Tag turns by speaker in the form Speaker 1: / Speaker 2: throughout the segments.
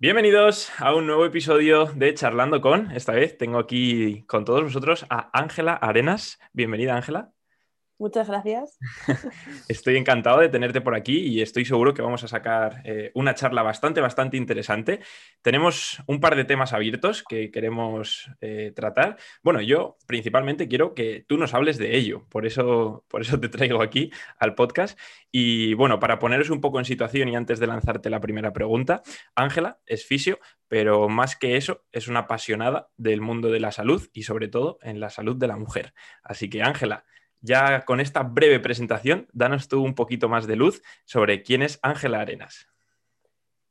Speaker 1: Bienvenidos a un nuevo episodio de Charlando con. Esta vez tengo aquí con todos vosotros a Ángela Arenas. Bienvenida, Ángela.
Speaker 2: Muchas gracias.
Speaker 1: Estoy encantado de tenerte por aquí y estoy seguro que vamos a sacar eh, una charla bastante, bastante interesante. Tenemos un par de temas abiertos que queremos eh, tratar. Bueno, yo principalmente quiero que tú nos hables de ello, por eso, por eso te traigo aquí al podcast. Y bueno, para poneros un poco en situación y antes de lanzarte la primera pregunta, Ángela es fisio, pero más que eso, es una apasionada del mundo de la salud y sobre todo en la salud de la mujer. Así que Ángela, ya con esta breve presentación, danos tú un poquito más de luz sobre quién es Ángela Arenas.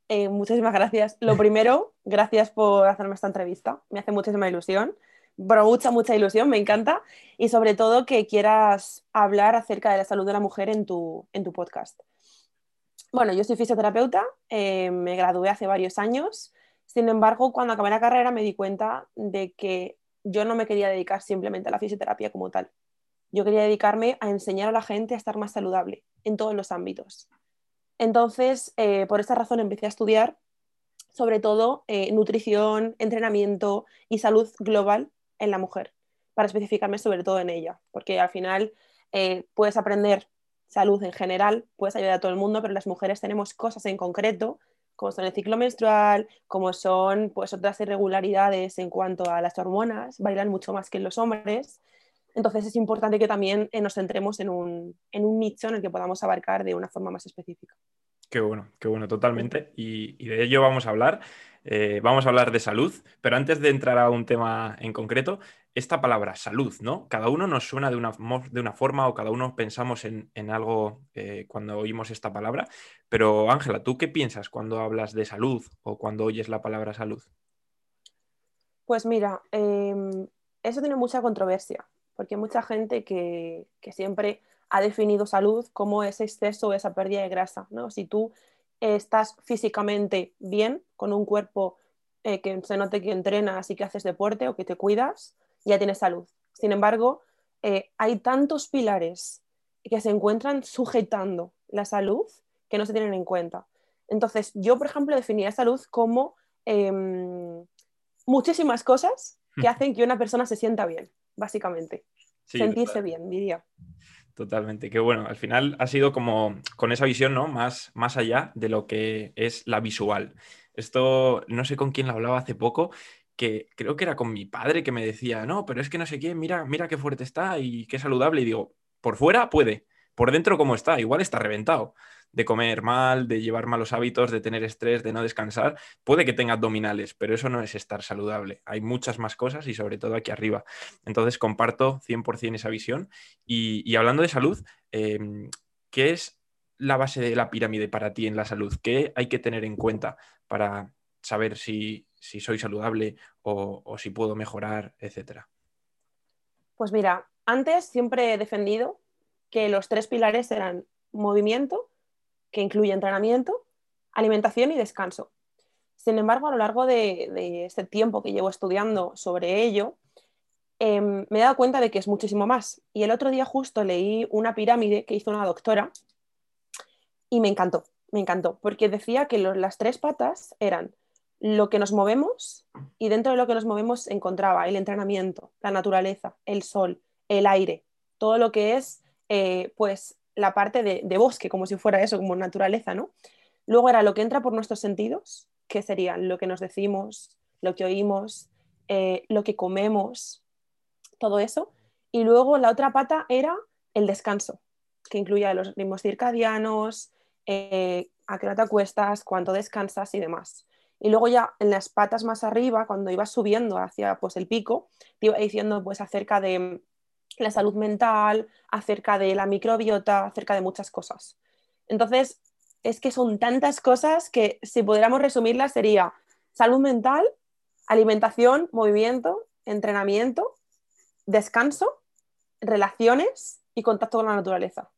Speaker 2: Eh, muchísimas gracias. Lo primero, gracias por hacerme esta entrevista. Me hace muchísima ilusión. Pero mucha, mucha ilusión, me encanta. Y sobre todo que quieras hablar acerca de la salud de la mujer en tu, en tu podcast. Bueno, yo soy fisioterapeuta, eh, me gradué hace varios años. Sin embargo, cuando acabé la carrera me di cuenta de que yo no me quería dedicar simplemente a la fisioterapia como tal yo quería dedicarme a enseñar a la gente a estar más saludable en todos los ámbitos. Entonces, eh, por esta razón empecé a estudiar sobre todo eh, nutrición, entrenamiento y salud global en la mujer, para especificarme sobre todo en ella, porque al final eh, puedes aprender salud en general, puedes ayudar a todo el mundo, pero las mujeres tenemos cosas en concreto, como son el ciclo menstrual, como son pues, otras irregularidades en cuanto a las hormonas, bailan mucho más que los hombres, entonces es importante que también eh, nos centremos en un, nicho en el que podamos abarcar de una forma más específica.
Speaker 1: Qué bueno, qué bueno, totalmente. Y, de ello vamos a hablar. Eh, vamos a hablar de salud, pero antes de entrar a un tema en concreto, esta palabra salud, ¿no? Cada uno nos suena de una, de una forma o cada uno pensamos en, algo eh, cuando oímos esta palabra. Pero Ángela, ¿tú qué piensas cuando hablas de salud o cuando oyes la palabra salud?
Speaker 2: Pues mira, em, eso tiene mucha controversia porque hay mucha gente que, siempre ha definido salud como ese exceso, esa pérdida de grasa. ¿no? Si tú estás físicamente bien, con un cuerpo eh, que se note que entrenas y que haces deporte o que te cuidas, ya tienes salud. Sin embargo, eh, hay tantos pilares que se encuentran sujetando la salud que no se tienen en cuenta. Entonces, yo, por ejemplo, definiría salud como em, muchísimas cosas que hacen que una persona se sienta bien básicamente. Sentirse bien, diría.
Speaker 1: Totalmente, que bueno, al final ha sido como con esa visión, ¿no? Más, más allá de lo que es la visual. Esto, no sé con quién lo hablaba hace poco, que creo que era con mi padre que me decía, no, pero es que no sé quién, mira, mira qué fuerte está y qué saludable. Y digo, por fuera puede, por dentro cómo está, igual está reventado de comer mal, de llevar malos hábitos, de tener estrés, de no descansar, puede que tenga abdominales, pero eso no es estar saludable. Hay muchas más cosas y sobre todo aquí arriba. Entonces comparto 100% esa visión. Y, hablando de salud, em, ¿qué es la base de la pirámide para ti en la salud? ¿Qué hay que tener en cuenta para saber si, soy saludable o si puedo mejorar, etcétera?
Speaker 2: Pues mira, antes siempre he defendido que los tres pilares eran movimiento, que incluye entrenamiento, alimentación y descanso. Sin embargo, a lo largo de, este tiempo que llevo estudiando sobre ello, em, me he dado cuenta de que es muchísimo más. Y el otro día justo leí una pirámide que hizo una doctora y me encantó, me encantó, porque decía que las tres patas eran lo que nos movemos y dentro de lo que nos movemos encontraba el entrenamiento, la naturaleza, el sol, el aire, todo lo que es eh, pues la parte de, bosque, como si fuera eso, como naturaleza, ¿no? Luego era lo que entra por nuestros sentidos, que serían lo que nos decimos, lo que oímos, eh, lo que comemos, todo eso. Y luego la otra pata era el descanso, que incluía los ritmos circadianos, eh, a qué hora te acuestas, cuánto descansas y demás. Y luego ya en las patas más arriba, cuando ibas subiendo hacia pues, el pico, te iba diciendo pues acerca de la salud mental, acerca de la microbiota, acerca de muchas cosas. Entonces, es que son tantas cosas que si pudiéramos resumirlas sería salud mental, alimentación, movimiento, entrenamiento, descanso, relaciones y contacto con la naturaleza.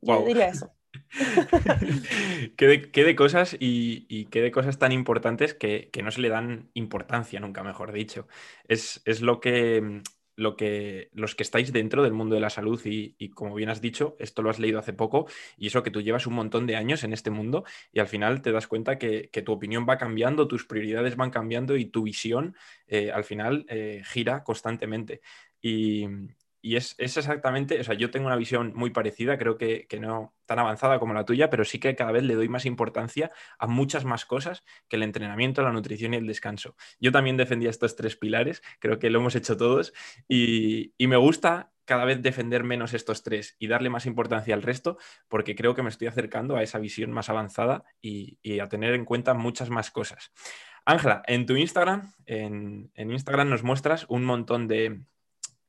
Speaker 2: Yo diría eso.
Speaker 1: qué, de, cosas y, qué de cosas tan importantes que, no se le dan importancia, nunca mejor dicho. Es, es lo que lo que, los que estáis dentro del mundo de la salud y, como bien has dicho, esto lo has leído hace poco y eso que tú llevas un montón de años en este mundo y al final te das cuenta que, tu opinión va cambiando, tus prioridades van cambiando y tu visión eh, al final eh, gira constantemente. Y, y es, exactamente, o sea, yo tengo una visión muy parecida, creo que, no tan avanzada como la tuya, pero sí que cada vez le doy más importancia a muchas más cosas que el entrenamiento, la nutrición y el descanso. Yo también defendía estos tres pilares, creo que lo hemos hecho todos, y, me gusta cada vez defender menos estos tres y darle más importancia al resto, porque creo que me estoy acercando a esa visión más avanzada y, a tener en cuenta muchas más cosas. Ángela, en tu Instagram, en Instagram nos muestras un montón de,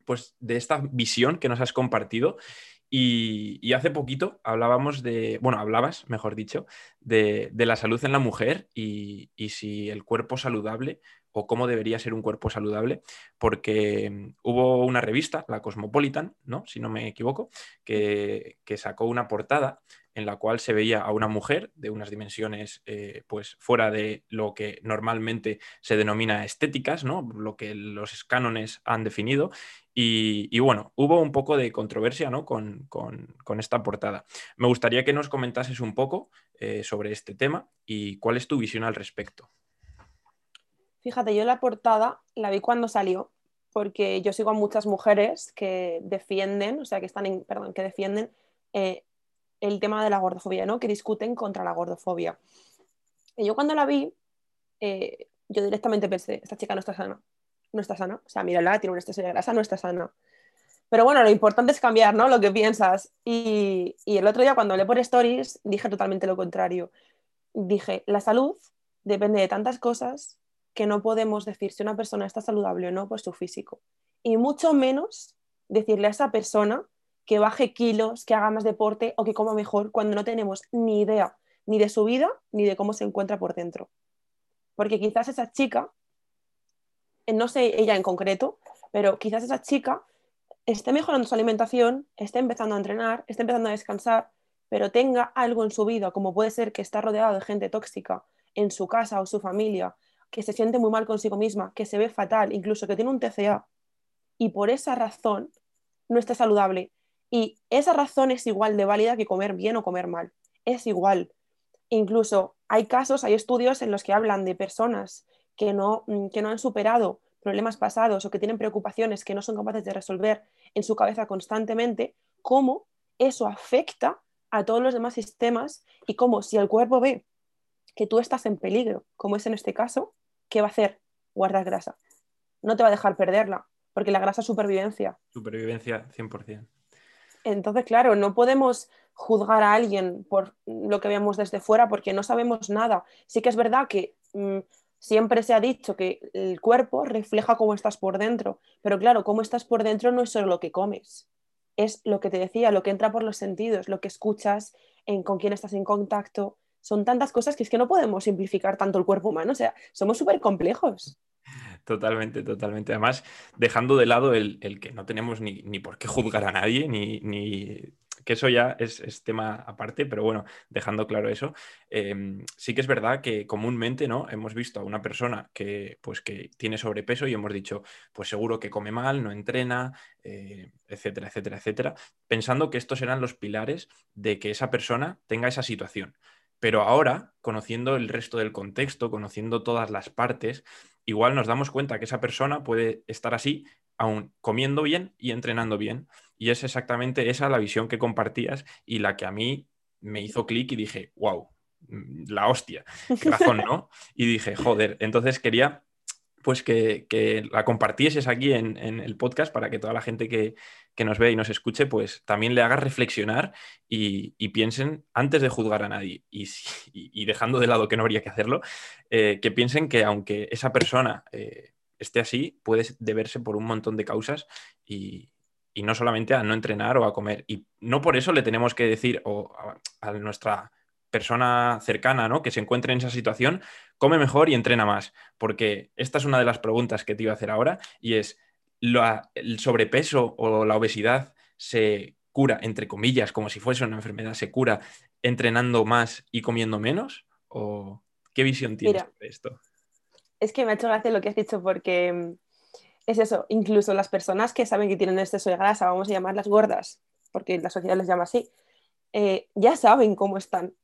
Speaker 1: pues, de esta visión que nos has compartido. Y, hace poquito hablábamos de, bueno, hablabas, mejor dicho, de, la salud en la mujer y, si el cuerpo saludable o cómo debería ser un cuerpo saludable, porque hubo una revista, la Cosmopolitan, ¿no? si no me equivoco, que sacó una portada en la cual se veía a una mujer de unas dimensiones eh, pues fuera de lo que normalmente se denomina estéticas, ¿no? lo que los cánones han definido. Y, bueno, hubo un poco de controversia ¿no? con, esta portada. Me gustaría que nos comentases un poco eh, sobre este tema y cuál es tu visión al respecto.
Speaker 2: Fíjate, yo la portada la vi cuando salió, porque yo sigo a muchas mujeres que defienden, o sea, que están en, perdón, que defienden eh, el tema de la gordofobia, ¿no? Que discuten contra la gordofobia. Y yo cuando la vi, eh, yo directamente pensé, esta chica no está sana, no está sana. O sea, mírala, tiene una exceso de grasa, no está sana. Pero bueno, lo importante es cambiar, ¿no? Lo que piensas. Y, y el otro día cuando hablé por stories, dije totalmente lo contrario. Dije, la salud depende de tantas cosas que no podemos decir si una persona está saludable o no por su físico. Y mucho menos decirle a esa persona que baje kilos, que haga más deporte o que coma mejor cuando no tenemos ni idea ni de su vida ni de cómo se encuentra por dentro. Porque quizás esa chica, eh, no sé ella en concreto, pero quizás esa chica esté mejorando su alimentación, esté empezando a entrenar, esté empezando a descansar, pero tenga algo en su vida, como puede ser que está rodeado de gente tóxica en su casa o su familia, que se siente muy mal consigo misma, que se ve fatal, incluso que tiene un TCA, y por esa razón no está saludable y esa razón es igual de válida que comer bien o comer mal. Es igual. Incluso hay casos, hay estudios en los que hablan de personas que no, mm, que no han superado problemas pasados o que tienen preocupaciones que no son capaces de resolver en su cabeza constantemente, cómo eso afecta a todos los demás sistemas y cómo si el cuerpo ve que tú estás en peligro, como es en este caso, ¿qué va a hacer? Guardar grasa. No te va a dejar perderla, porque la grasa es supervivencia.
Speaker 1: Supervivencia 100%.
Speaker 2: Entonces, claro, no podemos juzgar a alguien por lo que vemos desde fuera porque no sabemos nada. Sí que es verdad que mm, siempre se ha dicho que el cuerpo refleja cómo estás por dentro, pero claro, cómo estás por dentro no es solo lo que comes, es lo que te decía, lo que entra por los sentidos, lo que escuchas, en, con quién estás en contacto. Son tantas cosas que es que no podemos simplificar tanto el cuerpo humano, o sea, somos súper complejos.
Speaker 1: Totalmente, totalmente. Además, dejando de lado el, que no tenemos ni, por qué juzgar a nadie, ni, que eso ya es, tema aparte, pero bueno, dejando claro eso, em, sí que es verdad que comúnmente ¿no? hemos visto a una persona que, pues, que tiene sobrepeso y hemos dicho, pues seguro que come mal, no entrena, eh, etcétera, etcétera, etcétera, pensando que estos eran los pilares de que esa persona tenga esa situación. Pero ahora, conociendo el resto del contexto, conociendo todas las partes, igual nos damos cuenta que esa persona puede estar así, aún comiendo bien y entrenando bien. Y es exactamente esa la visión que compartías y la que a mí me hizo clic y dije, wow, mm, la hostia, qué razón, ¿no? Y dije, joder, entonces quería pues que, la compartieses aquí en, el podcast para que toda la gente que, nos ve y nos escuche, pues también le haga reflexionar y, piensen, antes de juzgar a nadie y, dejando de lado que no habría que hacerlo, eh, que piensen que aunque esa persona eh, esté así, puede deberse por un montón de causas y, no solamente a no entrenar o a comer. Y no por eso le tenemos que decir o a nuestra persona cercana, ¿no? Que se encuentre en esa situación, come mejor y entrena más. Porque esta es una de las preguntas que te iba a hacer ahora y es, ¿el sobrepeso o la obesidad se cura, entre comillas, como si fuese una enfermedad, se cura entrenando más y comiendo menos? ¿O qué visión tienes de esto?
Speaker 2: Es que me ha hecho gracia lo que has dicho porque mm, es eso, incluso las personas que saben que tienen exceso de grasa, vamos a llamarlas gordas, porque la sociedad les llama así, eh, ya saben cómo están.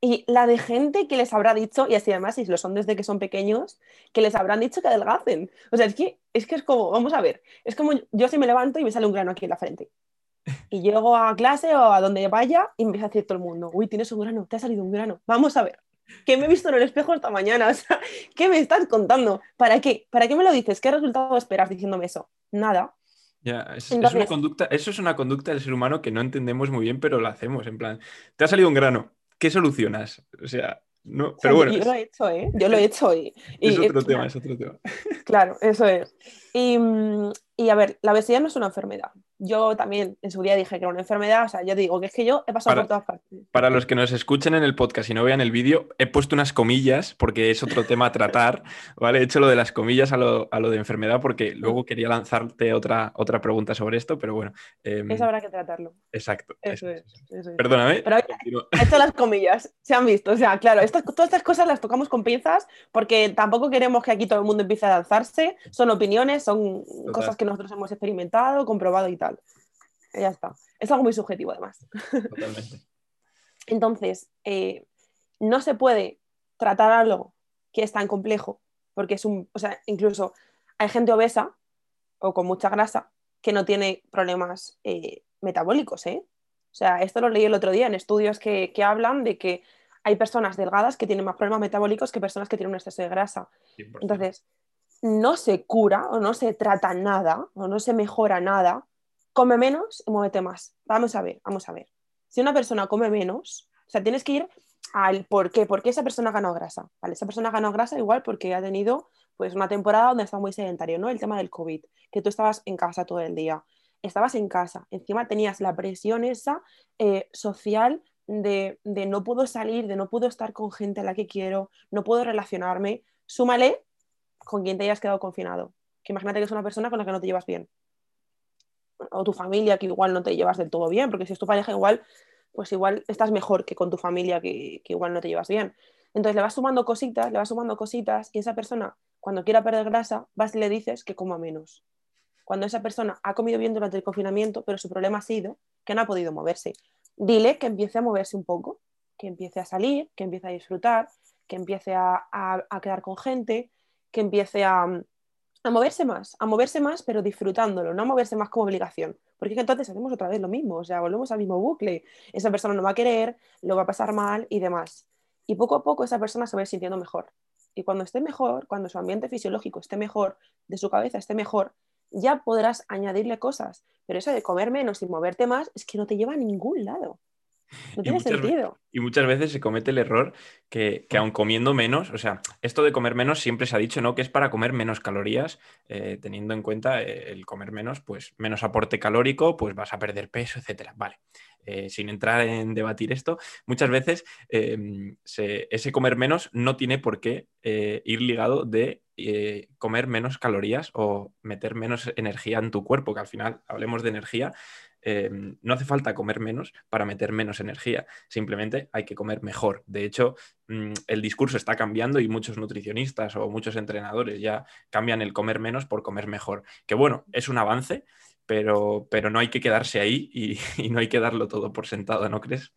Speaker 2: Y la de gente que les habrá dicho, y así además, si lo son desde que son pequeños, que les habrán dicho que adelgacen. O sea, es que es, que es como, vamos a ver, es como yo si me levanto y me sale un grano aquí en la frente. Y llego a clase o a donde vaya y me empieza a decir todo el mundo, uy, tienes un grano, te ha salido un grano, vamos a ver. ¿Qué me he visto en el espejo esta mañana? O sea, ¿qué me estás contando? ¿Para qué? ¿Para qué me lo dices? ¿Qué resultado esperas diciéndome eso? Nada.
Speaker 1: Ya, es, una conducta, eso es una conducta del ser humano que no entendemos muy bien, pero lo hacemos. En plan, te ha salido un grano, ¿qué solucionas? O sea, no, pero bueno.
Speaker 2: Yo lo he hecho, ¿eh? Yo lo he hecho y,
Speaker 1: es otro tema, es otro tema.
Speaker 2: Claro, eso es. Y, mm, y, a ver, la obesidad no es una enfermedad yo también en su día dije que era una enfermedad, o sea, yo digo que es que yo he pasado por todas partes.
Speaker 1: Para los que nos escuchen en el podcast y no vean el vídeo, he puesto unas comillas porque es otro tema a tratar, ¿vale? He hecho lo de las comillas a lo, de enfermedad porque luego quería lanzarte otra, otra pregunta sobre esto, pero bueno.
Speaker 2: Em, eso habrá que tratarlo.
Speaker 1: Exacto. Eso, es, Perdóname.
Speaker 2: Pero he hecho las comillas, se han visto, o sea, claro, todas estas cosas las tocamos con pinzas porque tampoco queremos que aquí todo el mundo empiece a lanzarse, son opiniones, son cosas que nosotros hemos experimentado, comprobado y tal. Ya está. Es algo muy subjetivo además. Totalmente. Entonces, eh, no se puede tratar algo que es tan complejo, porque es un, o sea, incluso hay gente obesa o con mucha grasa que no tiene problemas eh, metabólicos, ¿eh? O sea, esto lo leí el otro día en estudios que, que, hablan de que hay personas delgadas que tienen más problemas metabólicos que personas que tienen un exceso de grasa. Entonces, no se cura o no se trata nada o no se mejora nada come menos y muévete más. Vamos a ver, vamos a ver. Si una persona come menos, o sea, tienes que ir al por qué, por qué esa persona ganó grasa. ¿vale? Esa persona ganó grasa igual porque ha tenido pues una temporada donde está muy sedentario, ¿no? El tema del COVID, que tú estabas en casa todo el día. Estabas en casa, encima tenías la presión esa eh, social de, de no puedo salir, de no puedo estar con gente a la que quiero, no puedo relacionarme. Súmale con quien te hayas quedado confinado. Que imagínate que es una persona con la que no te llevas bien o tu familia que igual no te llevas del todo bien, porque si es tu pareja igual, pues igual estás mejor que con tu familia que, igual no te llevas bien. Entonces le vas sumando cositas, le vas sumando cositas y esa persona cuando quiera perder grasa vas y le dices que coma menos. Cuando esa persona ha comido bien durante el confinamiento, pero su problema ha sido que no ha podido moverse. Dile que empiece a moverse un poco, que empiece a salir, que empiece a disfrutar, que empiece a, a quedar con gente, que empiece a, a moverse más, a moverse más, pero disfrutándolo, no a moverse más como obligación. Porque es que entonces hacemos otra vez lo mismo, o sea, volvemos al mismo bucle. Esa persona no va a querer, lo va a pasar mal y demás. Y poco a poco esa persona se va a ir sintiendo mejor. Y cuando esté mejor, cuando su ambiente fisiológico esté mejor, de su cabeza esté mejor, ya podrás añadirle cosas. Pero eso de comer menos y moverte más es que no te lleva a ningún lado. No tiene sentido.
Speaker 1: Y muchas veces se comete el error que, que aun comiendo menos, o sea, esto de comer menos siempre se ha dicho, ¿no? Que es para comer menos calorías, eh, teniendo en cuenta eh, el comer menos, pues menos aporte calórico, pues vas a perder peso, etcétera. Vale. Eh, sin entrar en debatir esto, muchas veces em, ese comer menos no tiene por qué ir ligado de comer menos calorías o meter menos energía en tu cuerpo, que al final hablemos de energía, Em, no hace falta comer menos para meter menos energía, simplemente hay que comer mejor. De hecho, mm, el discurso está cambiando y muchos nutricionistas o muchos entrenadores ya cambian el comer menos por comer mejor. Que bueno, es un avance, pero, pero no hay que quedarse ahí y, no hay que darlo todo por sentado, ¿no crees?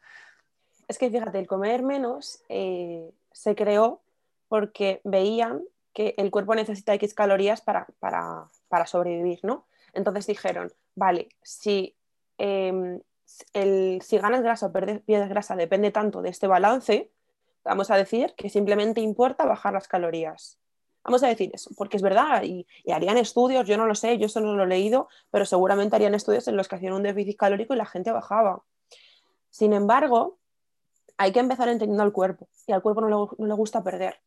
Speaker 2: Es que fíjate, el comer menos eh, se creó porque veían que el cuerpo necesita X calorías para, para, para sobrevivir, ¿no? Entonces dijeron, vale, si Em, el, si ganas grasa o pierdes grasa depende tanto de este balance, vamos a decir que simplemente importa bajar las calorías. Vamos a decir eso, porque es verdad, y, harían estudios, yo no lo sé, yo eso no lo he leído, pero seguramente harían estudios en los que hacían un déficit calórico y la gente bajaba. Sin embargo, hay que empezar entendiendo al cuerpo, y al cuerpo no le, gusta perder,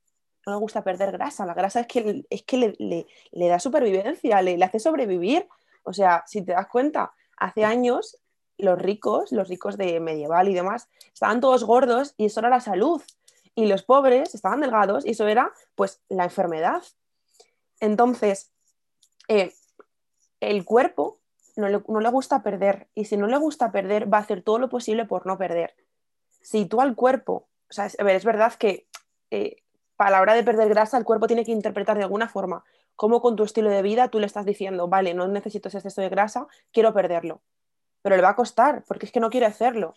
Speaker 2: no le gusta perder grasa, la grasa es que, es que le da supervivencia, le hace sobrevivir. O sea, si te das cuenta, hace años los ricos, los ricos de medieval y demás, estaban todos gordos y eso era la salud. Y los pobres estaban delgados y eso era pues la enfermedad. Entonces, eh, el cuerpo no le, gusta perder y si no le gusta perder va a hacer todo lo posible por no perder. Si tú al cuerpo, o sea, es, ver, es verdad que eh, a la hora de perder grasa, el cuerpo tiene que interpretar de alguna forma cómo con tu estilo de vida tú le estás diciendo, vale, no necesito ese exceso de grasa, quiero perderlo. Pero le va a costar, porque es que no quiere hacerlo.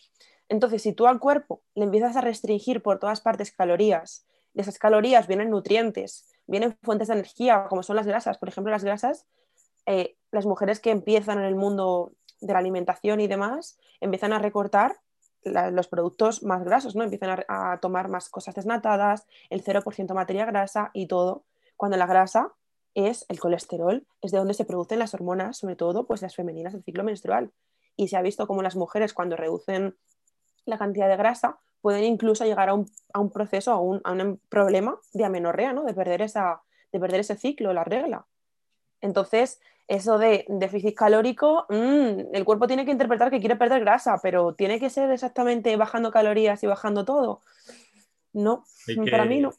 Speaker 2: Entonces, si tú al cuerpo le empiezas a restringir por todas partes calorías, de esas calorías vienen nutrientes, vienen fuentes de energía, como son las grasas. Por ejemplo, las grasas, eh, las mujeres que empiezan en el mundo de la alimentación y demás, empiezan a recortar los productos más grasos, ¿no? Empiezan a, tomar más cosas desnatadas, el 0% materia grasa y todo, cuando la grasa es el colesterol, es de donde se producen las hormonas, sobre todo pues las femeninas del ciclo menstrual. Y se ha visto como las mujeres cuando reducen la cantidad de grasa pueden incluso llegar a un, proceso, a un, a un, problema de amenorrea, ¿no? De perder, esa, de perder ese ciclo, la regla. Entonces, eso de déficit calórico, mm, el cuerpo tiene que interpretar que quiere perder grasa, pero tiene que ser exactamente bajando calorías y bajando todo. No, para mí no.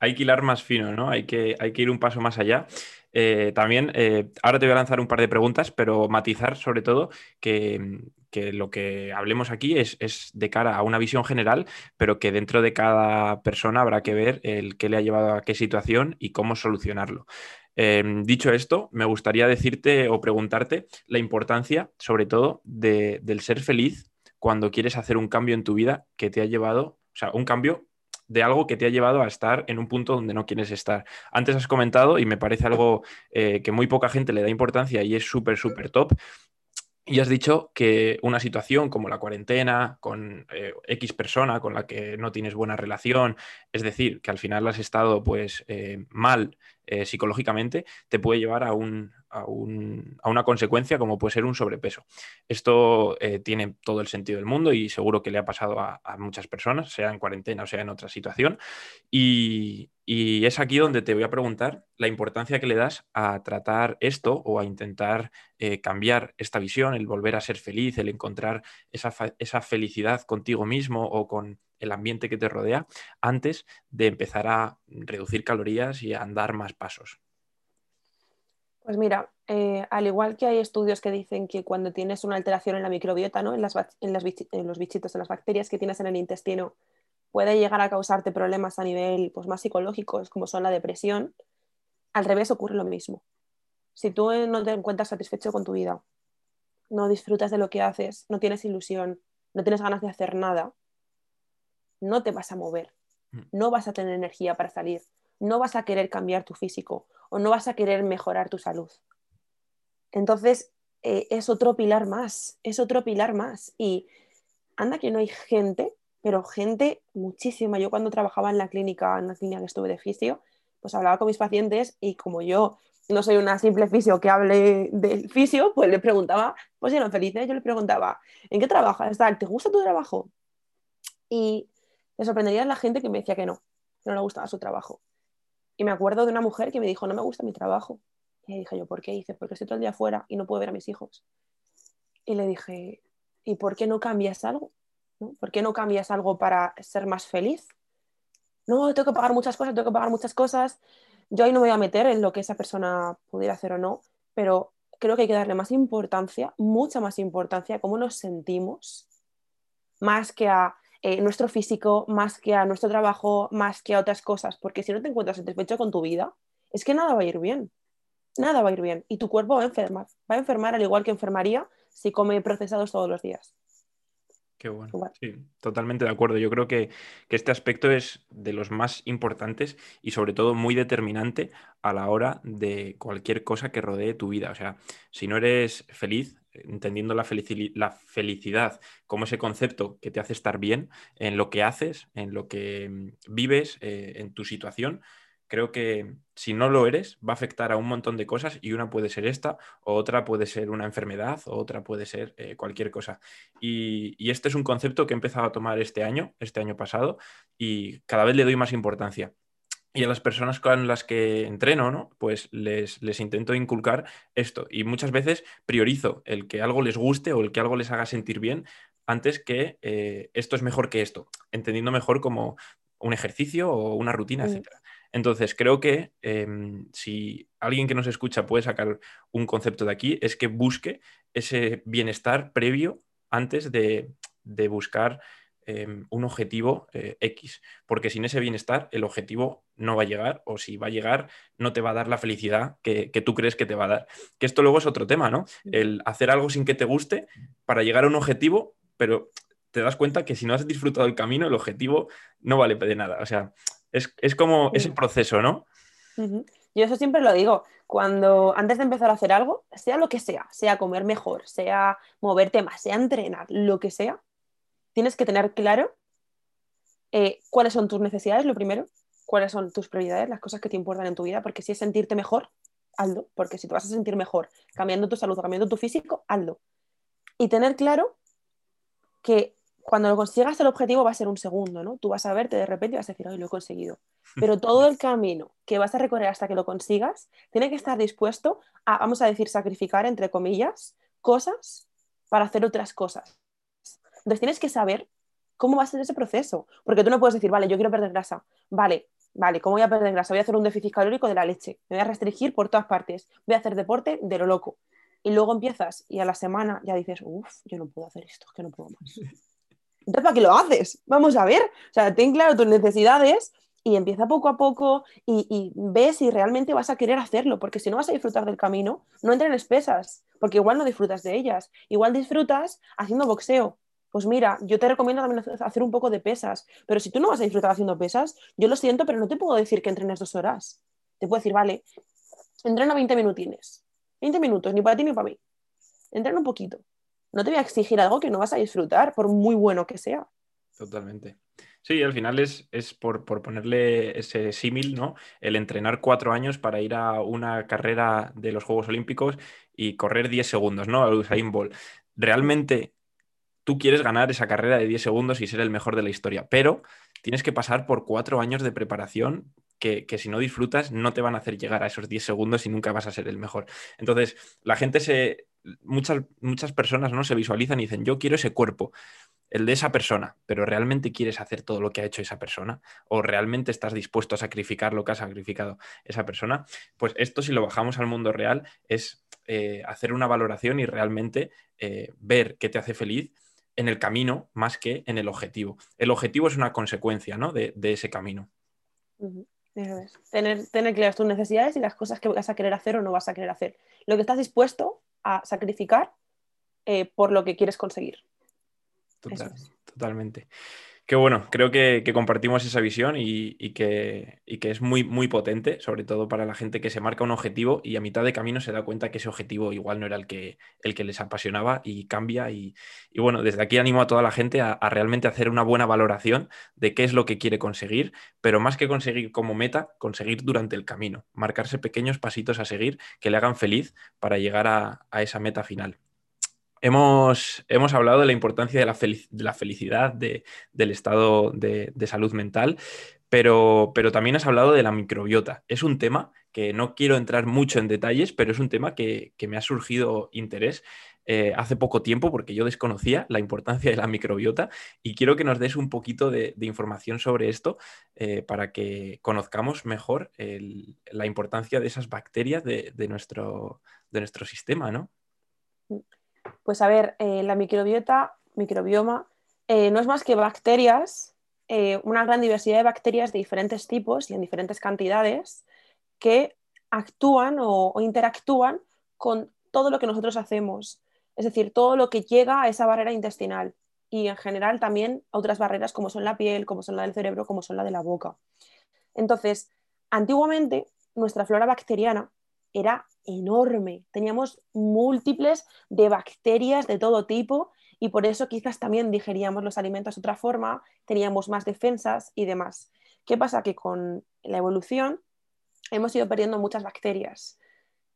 Speaker 1: Hay que hilar más fino, ¿no? Hay que, hay que ir un paso más allá. Eh, también, eh, ahora te voy a lanzar un par de preguntas, pero matizar sobre todo que, lo que hablemos aquí es, es, de cara a una visión general, pero que dentro de cada persona habrá que ver el qué le ha llevado a qué situación y cómo solucionarlo. Em, dicho esto, me gustaría decirte o preguntarte la importancia, sobre todo, del ser feliz cuando quieres hacer un cambio en tu vida que te ha llevado, o sea, un cambio de algo que te ha llevado a estar en un punto donde no quieres estar. Antes has comentado, y me parece algo eh, que muy poca gente le da importancia y es súper, súper top, y has dicho que una situación como la cuarentena, con eh, X persona con la que no tienes buena relación, es decir, que al final has estado pues eh, mal eh, psicológicamente, te puede llevar a, un, a, una consecuencia como puede ser un sobrepeso. Esto tiene todo el sentido del mundo y seguro que le ha pasado a, a, muchas personas, sea en cuarentena o sea en otra situación. Y, y es aquí donde te voy a preguntar la importancia que le das a tratar esto o a intentar eh, cambiar esta visión, el volver a ser feliz, el encontrar esa, esa, felicidad contigo mismo o con el ambiente que te rodea antes de empezar a reducir calorías y a andar más pasos.
Speaker 2: Pues mira, eh, al igual que hay estudios que dicen que cuando tienes una alteración en la microbiota, ¿no? en, las, en, en los bichitos, en las bacterias que tienes en el intestino, puede llegar a causarte problemas a nivel pues, más psicológicos, como son la depresión, al revés ocurre lo mismo. Si tú no te encuentras satisfecho con tu vida, no disfrutas de lo que haces, no tienes ilusión, no tienes ganas de hacer nada, no te vas a mover, mm. no vas a tener energía para salir, no vas a querer cambiar tu físico o no vas a querer mejorar tu salud. Entonces, eh, es otro pilar más, es otro pilar más. Y anda que no hay gente pero gente muchísima. Yo cuando trabajaba en la clínica, en la clínica que estuve de fisio, pues hablaba con mis pacientes y como yo no soy una simple fisio que hable del fisio, pues le preguntaba, pues si eran felices, yo le preguntaba, ¿en qué trabajas? ¿Te gusta tu trabajo? Y me sorprendería la gente que me decía que no, no le gustaba su trabajo. Y me acuerdo de una mujer que me dijo, no me gusta mi trabajo. Y le dije yo, ¿por qué? dice, porque estoy todo el día afuera y no puedo ver a mis hijos. Y le dije, ¿y por qué no cambias algo? ¿Por qué no cambias algo para ser más feliz? No, tengo que pagar muchas cosas, tengo que pagar muchas cosas. Yo ahí no me voy a meter en lo que esa persona pudiera hacer o no, pero creo que hay que darle más importancia, mucha más importancia a cómo nos sentimos, más que a eh, nuestro físico, más que a nuestro trabajo, más que a otras cosas, porque si no te encuentras satisfecho con tu vida, es que nada va a ir bien, nada va a ir bien y tu cuerpo va a enfermar, va a enfermar al igual que enfermaría si come procesados todos los días.
Speaker 1: Qué bueno. Sí, totalmente de acuerdo. Yo creo que, este aspecto es de los más importantes y sobre todo muy determinante a la hora de cualquier cosa que rodee tu vida. O sea, si no eres feliz, entendiendo la, la felicidad como ese concepto que te hace estar bien en lo que haces, en lo que mm, vives, eh, en tu situación, creo que si no lo eres, va a afectar a un montón de cosas y una puede ser esta, otra puede ser una enfermedad, otra puede ser eh, cualquier cosa. Y, este es un concepto que he empezado a tomar este año, este año pasado, y cada vez le doy más importancia. Y a las personas con las que entreno, ¿no? Pues les, les intento inculcar esto. Y muchas veces priorizo el que algo les guste o el que algo les haga sentir bien antes que eh, esto es mejor que esto, entendiendo mejor como un ejercicio o una rutina, etc. Entonces, creo que em, si alguien que nos escucha puede sacar un concepto de aquí, es que busque ese bienestar previo antes de, buscar em, un objetivo eh, X, porque sin ese bienestar el objetivo no va a llegar o si va a llegar no te va a dar la felicidad que, tú crees que te va a dar. Que esto luego es otro tema, ¿no? El hacer algo sin que te guste para llegar a un objetivo, pero te das cuenta que si no has disfrutado el camino, el objetivo no vale de nada. O sea, es, como ese proceso, ¿no?
Speaker 2: Yo eso siempre lo digo, cuando antes de empezar a hacer algo, sea lo que sea, sea comer mejor, sea moverte más, sea entrenar, lo que sea, tienes que tener claro eh, cuáles son tus necesidades, lo primero, cuáles son tus prioridades, las cosas que te importan en tu vida, porque si es sentirte mejor, hazlo, porque si te vas a sentir mejor cambiando tu salud, cambiando tu físico, hazlo. Y tener claro que cuando lo consigas el objetivo va a ser un segundo, ¿no? Tú vas a verte de repente y vas a decir, ay, lo he conseguido. Pero todo el camino que vas a recorrer hasta que lo consigas, tiene que estar dispuesto a, vamos a decir, sacrificar, entre comillas, cosas para hacer otras cosas. Entonces tienes que saber cómo va a ser ese proceso, porque tú no puedes decir, vale, yo quiero perder grasa, vale, vale, ¿cómo voy a perder grasa? Voy a hacer un déficit calórico de la leche, me voy a restringir por todas partes, voy a hacer deporte de lo loco. Y luego empiezas y a la semana ya dices, uff, yo no puedo hacer esto, es que no puedo más. Entonces, ¿para qué lo haces? Vamos a ver. O sea, ten claro tus necesidades y empieza poco a poco y, y ve si realmente vas a querer hacerlo, porque si no vas a disfrutar del camino, no entrenes pesas, porque igual no disfrutas de ellas. Igual disfrutas haciendo boxeo. Pues mira, yo te recomiendo también hacer un poco de pesas, pero si tú no vas a disfrutar haciendo pesas, yo lo siento, pero no te puedo decir que entrenes dos horas. Te puedo decir, vale, entrena 20 minutines. 20 minutos, ni para ti ni para mí. Entrena un poquito no te voy a exigir algo que no vas a disfrutar, por muy bueno que sea.
Speaker 1: Totalmente. Sí, al final es, es por, ponerle ese símil, ¿no? El entrenar cuatro años para ir a una carrera de los Juegos Olímpicos y correr 10 segundos, ¿no? A Usain Bolt. Realmente tú quieres ganar esa carrera de 10 segundos y ser el mejor de la historia, pero tienes que pasar por cuatro años de preparación que, que, si no disfrutas no te van a hacer llegar a esos 10 segundos y nunca vas a ser el mejor. Entonces, la gente se, muchas, muchas personas ¿no? se visualizan y dicen, yo quiero ese cuerpo, el de esa persona, pero ¿realmente quieres hacer todo lo que ha hecho esa persona? ¿O realmente estás dispuesto a sacrificar lo que ha sacrificado esa persona? Pues esto si lo bajamos al mundo real es eh, hacer una valoración y realmente eh, ver qué te hace feliz en el camino más que en el objetivo. El objetivo es una consecuencia ¿no? de, ese camino.
Speaker 2: Tener, tener claras tus necesidades y las cosas que vas a querer hacer o no vas a querer hacer. Lo que estás dispuesto a sacrificar eh, por lo que quieres conseguir.
Speaker 1: Totalmente. Qué bueno, creo que, compartimos esa visión y, que, es muy, potente, sobre todo para la gente que se marca un objetivo y a mitad de camino se da cuenta que ese objetivo igual no era que, el que les apasionaba y cambia. Y, bueno, desde aquí animo a toda la gente a, realmente hacer una buena valoración de qué es lo que quiere conseguir, pero más que conseguir como meta, conseguir durante el camino, marcarse pequeños pasitos a seguir que le hagan feliz para llegar a esa meta final. Hemos, hemos, hablado de la importancia de la, de felicidad, del estado de, salud mental, pero, pero, también has hablado de la microbiota. Es un tema que no quiero entrar mucho en detalles, pero es un tema que, me ha surgido interés eh, hace poco tiempo porque yo desconocía la importancia de la microbiota y quiero que nos des un poquito de, información sobre esto eh, para que conozcamos mejor la importancia de esas bacterias de, nuestro, de nuestro sistema, ¿no?
Speaker 2: Pues a ver, eh, la microbiota, microbioma, eh, no es más que bacterias, eh, una gran diversidad de bacterias de diferentes tipos y en diferentes cantidades que actúan o, interactúan con todo lo que nosotros hacemos, es decir, todo lo que llega a esa barrera intestinal y en general también a otras barreras como son la piel, como son la del cerebro, como son la de la boca. Entonces, antiguamente nuestra flora bacteriana era enorme. Teníamos múltiples de bacterias de todo tipo y por eso quizás también digeríamos los alimentos de otra forma, teníamos más defensas y demás. ¿Qué pasa? Que con la evolución hemos ido perdiendo muchas bacterias.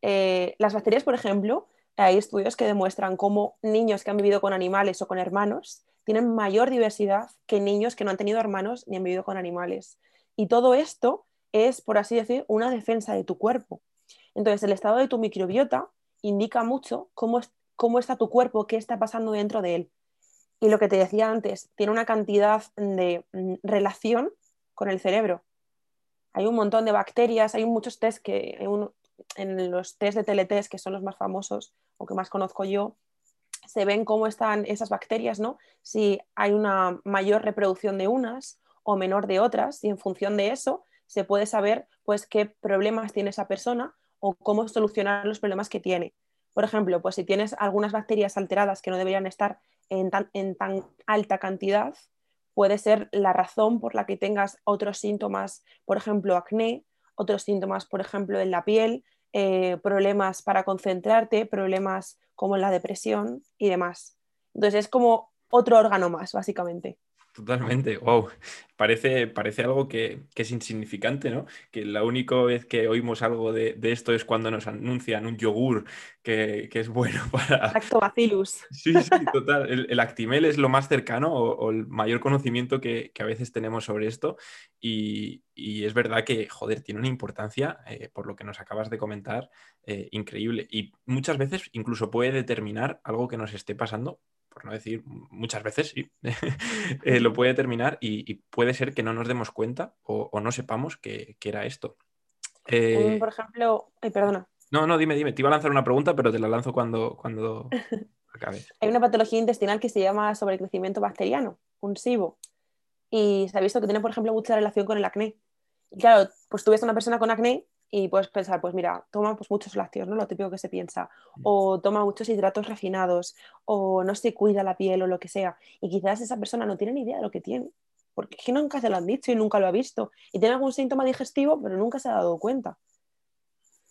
Speaker 2: Eh, las bacterias, por ejemplo, hay estudios que demuestran cómo niños que han vivido con animales o con hermanos tienen mayor diversidad que niños que no han tenido hermanos ni han vivido con animales. Y todo esto es, por así decir, una defensa de tu cuerpo. Entonces, el estado de tu microbiota indica mucho cómo, cómo está tu cuerpo, qué está pasando dentro de él. Y lo que te decía antes, tiene una cantidad de mm, relación con el cerebro. Hay un montón de bacterias, hay muchos test que, en los test de teletest, que son los más famosos o que más conozco yo, se ven cómo están esas bacterias, ¿no? Si hay una mayor reproducción de unas o menor de otras, y en función de eso se puede saber pues qué problemas tiene esa persona o cómo solucionar los problemas que tiene. Por ejemplo, pues si tienes algunas bacterias alteradas que no deberían estar en tan, en tan alta cantidad, puede ser la razón por la que tengas otros síntomas, por ejemplo, acné, otros síntomas, por ejemplo, en la piel, eh, problemas para concentrarte, problemas como la depresión y demás. Entonces es como otro órgano más, básicamente.
Speaker 1: Totalmente, wow. Parece, parece algo que, es insignificante, ¿no? Que la única vez que oímos algo de, esto es cuando nos anuncian un yogur que, es bueno para.
Speaker 2: Lactobacillus.
Speaker 1: Sí, sí, total. El, Actimel es lo más cercano o, el mayor conocimiento que, a veces tenemos sobre esto. Y, es verdad que, joder, tiene una importancia, eh, por lo que nos acabas de comentar, eh, increíble. Y muchas veces incluso puede determinar algo que nos esté pasando por no decir muchas veces, sí, eh, lo puede determinar y, puede ser que no nos demos cuenta o, no sepamos que, era esto.
Speaker 2: Eh, por ejemplo, perdona.
Speaker 1: No, no, dime, dime. Te iba a lanzar una pregunta, pero te la lanzo cuando, cuando acabe.
Speaker 2: Hay una patología intestinal que se llama sobrecrecimiento bacteriano, un SIBO. Y se ha visto que tiene, por ejemplo, mucha relación con el acné. Y claro, pues tú ves a una persona con acné y puedes pensar, pues mira, toma pues, muchos lácteos, ¿no? Lo típico que se piensa, o toma muchos hidratos refinados, o no se cuida la piel o lo que sea. Y quizás esa persona no tiene ni idea de lo que tiene, porque es que nunca se lo han dicho y nunca lo ha visto. Y tiene algún síntoma digestivo, pero nunca se ha dado cuenta.